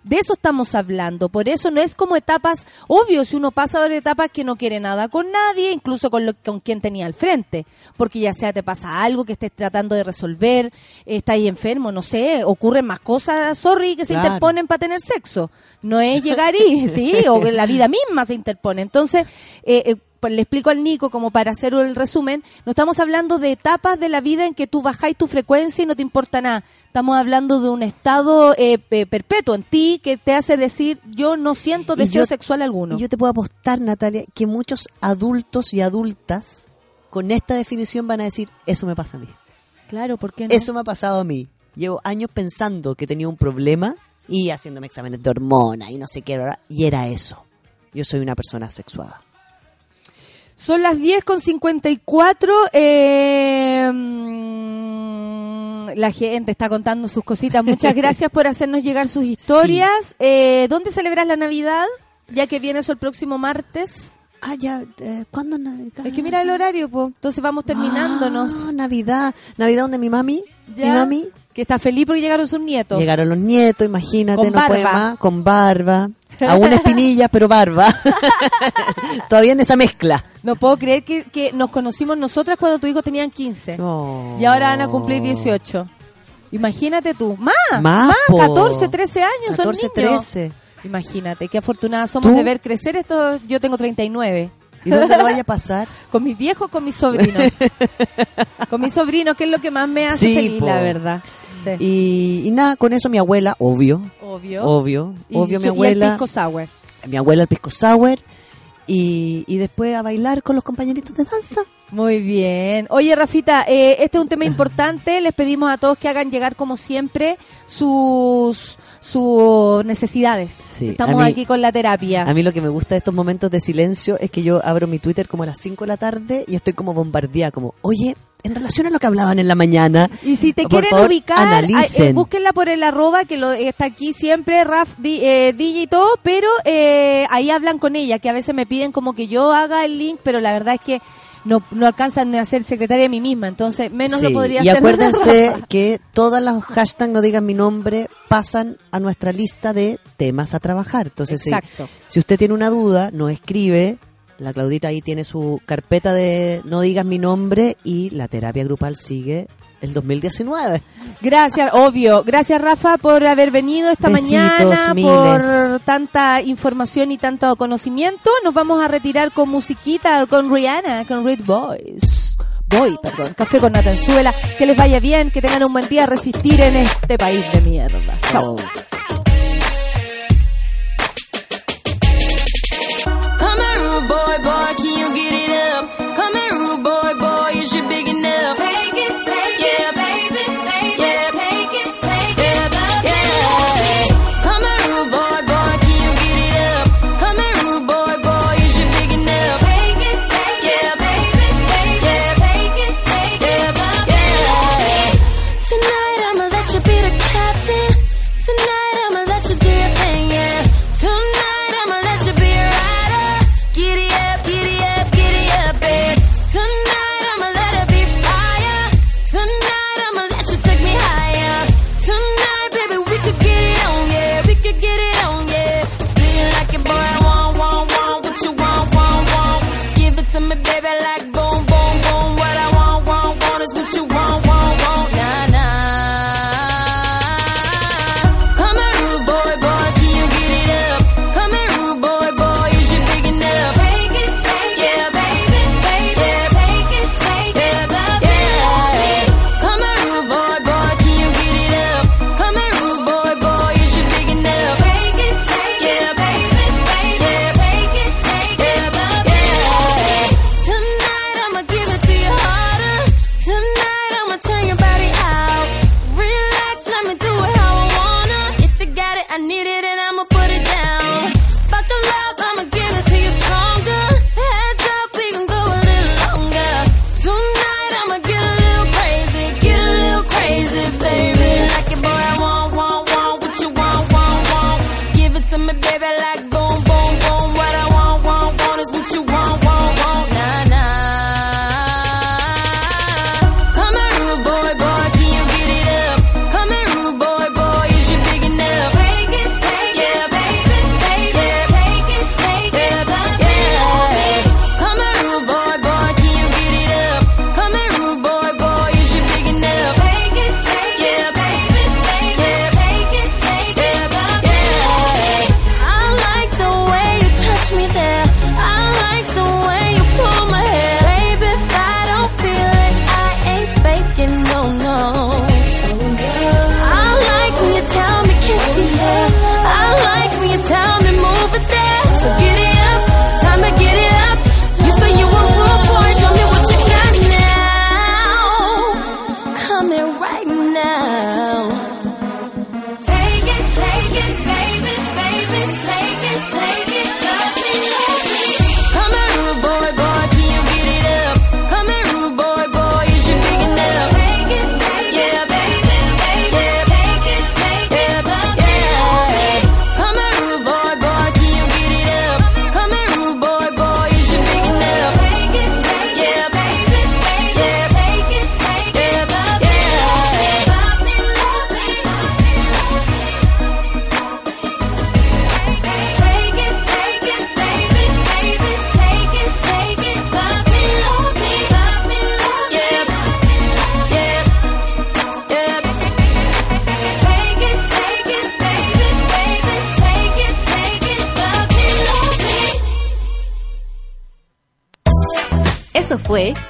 De eso estamos hablando. Por eso no es como etapas, obvio, si uno pasa por etapas que no quiere nada con nadie, incluso con, lo, con quien tenía al frente. Porque ya sea te pasa algo que estés tratando de resolver, estás ahí enfermo, no sé, ocurren más cosas, sorry, que se Claro. interponen para tener sexo. No es llegar y, sí, o que la vida misma se interpone. Entonces, eh, eh, pues le explico al Nico, como para hacer el resumen, no estamos hablando de etapas de la vida en que tú bajáis tu frecuencia y no te importa nada. Estamos hablando de un estado eh, pe- perpetuo en ti que te hace decir, yo no siento deseo yo- sexual alguno. Y yo te puedo apostar, Natalia, que muchos adultos y adultas con esta definición van a decir, eso me pasa a mí. Claro, ¿por qué no? Eso me ha pasado a mí. Llevo años pensando que tenía un problema y haciéndome exámenes de hormona y no sé qué, y era eso. Yo soy una persona sexuada. Son las 10 con 54. Eh, mm, la gente está contando sus cositas. Muchas gracias por hacernos llegar sus historias. Eh, ¿Dónde celebras la Navidad? Ya que viene eso el próximo martes. Ah, ya, eh, ¿cuándo? Navidad? Es que mira el horario, pues. Entonces vamos terminándonos. Ah, Navidad. Navidad donde mi mami, Ya. mi mami, Que está feliz porque llegaron sus nietos. llegaron los nietos, imagínate, Con no puede barba. más, con barba. Aún espinilla, pero barba. Todavía en esa mezcla. No puedo creer que, que nos conocimos nosotras cuando tus hijos tenían 15. No. Y ahora van a cumplir 18. Imagínate tú. Más, Más, más, po. 14, 13 años 14, son niños. 13. Imagínate, qué afortunadas somos ¿Tú? de ver crecer esto. Yo tengo 39. ¿Y dónde lo vaya a pasar? Con mis viejos, con mis sobrinos. con mis sobrinos, que es lo que más me hace Sí, feliz, po. la verdad. Sí. Y, y nada, con eso mi abuela, obvio, obvio. obvio, Y obvio su- mi y el abuela, pisco sour. mi abuela el pisco sour y, y después a bailar con los compañeritos de danza. Muy bien. Oye, Rafita, eh, este es un tema importante. Les pedimos a todos que hagan llegar, como siempre, sus sus necesidades. Sí, Estamos mí- aquí con la terapia. A mí lo que me gusta de estos momentos de silencio es que yo abro mi Twitter como a las 5 de la tarde y estoy como bombardeada, como, oye, en relación a lo que hablaban en la mañana, Y si te quieren favor, ubicar, analicen. ay, eh, búsquenla por el arroba, que lo, está aquí siempre, Raf, di- eh, DJ y todo, pero eh, ahí hablan con ella, que a veces me piden como que yo haga el link, pero la verdad es que no, no alcanzan a ser secretaria de mí misma, entonces menos lo podría y hacer. acuérdense que todas las hashtags no digan mi nombre pasan a nuestra lista de temas a trabajar. Entonces, si, Exacto. si usted tiene una duda, nos escribe. La Claudita ahí tiene su carpeta de no digas mi nombre y la terapia grupal sigue el 2019. Gracias, obvio. Gracias, Rafa, por haber venido esta Besitos, mañana, miles. por tanta información y tanto conocimiento. Nos vamos a retirar con musiquita, con Rihanna, con Red Boys. Boy, perdón, café con Natanzuela. Que les vaya bien, que tengan un buen día a resistir en este país de mierda. Chao. Boy, boy, can you get it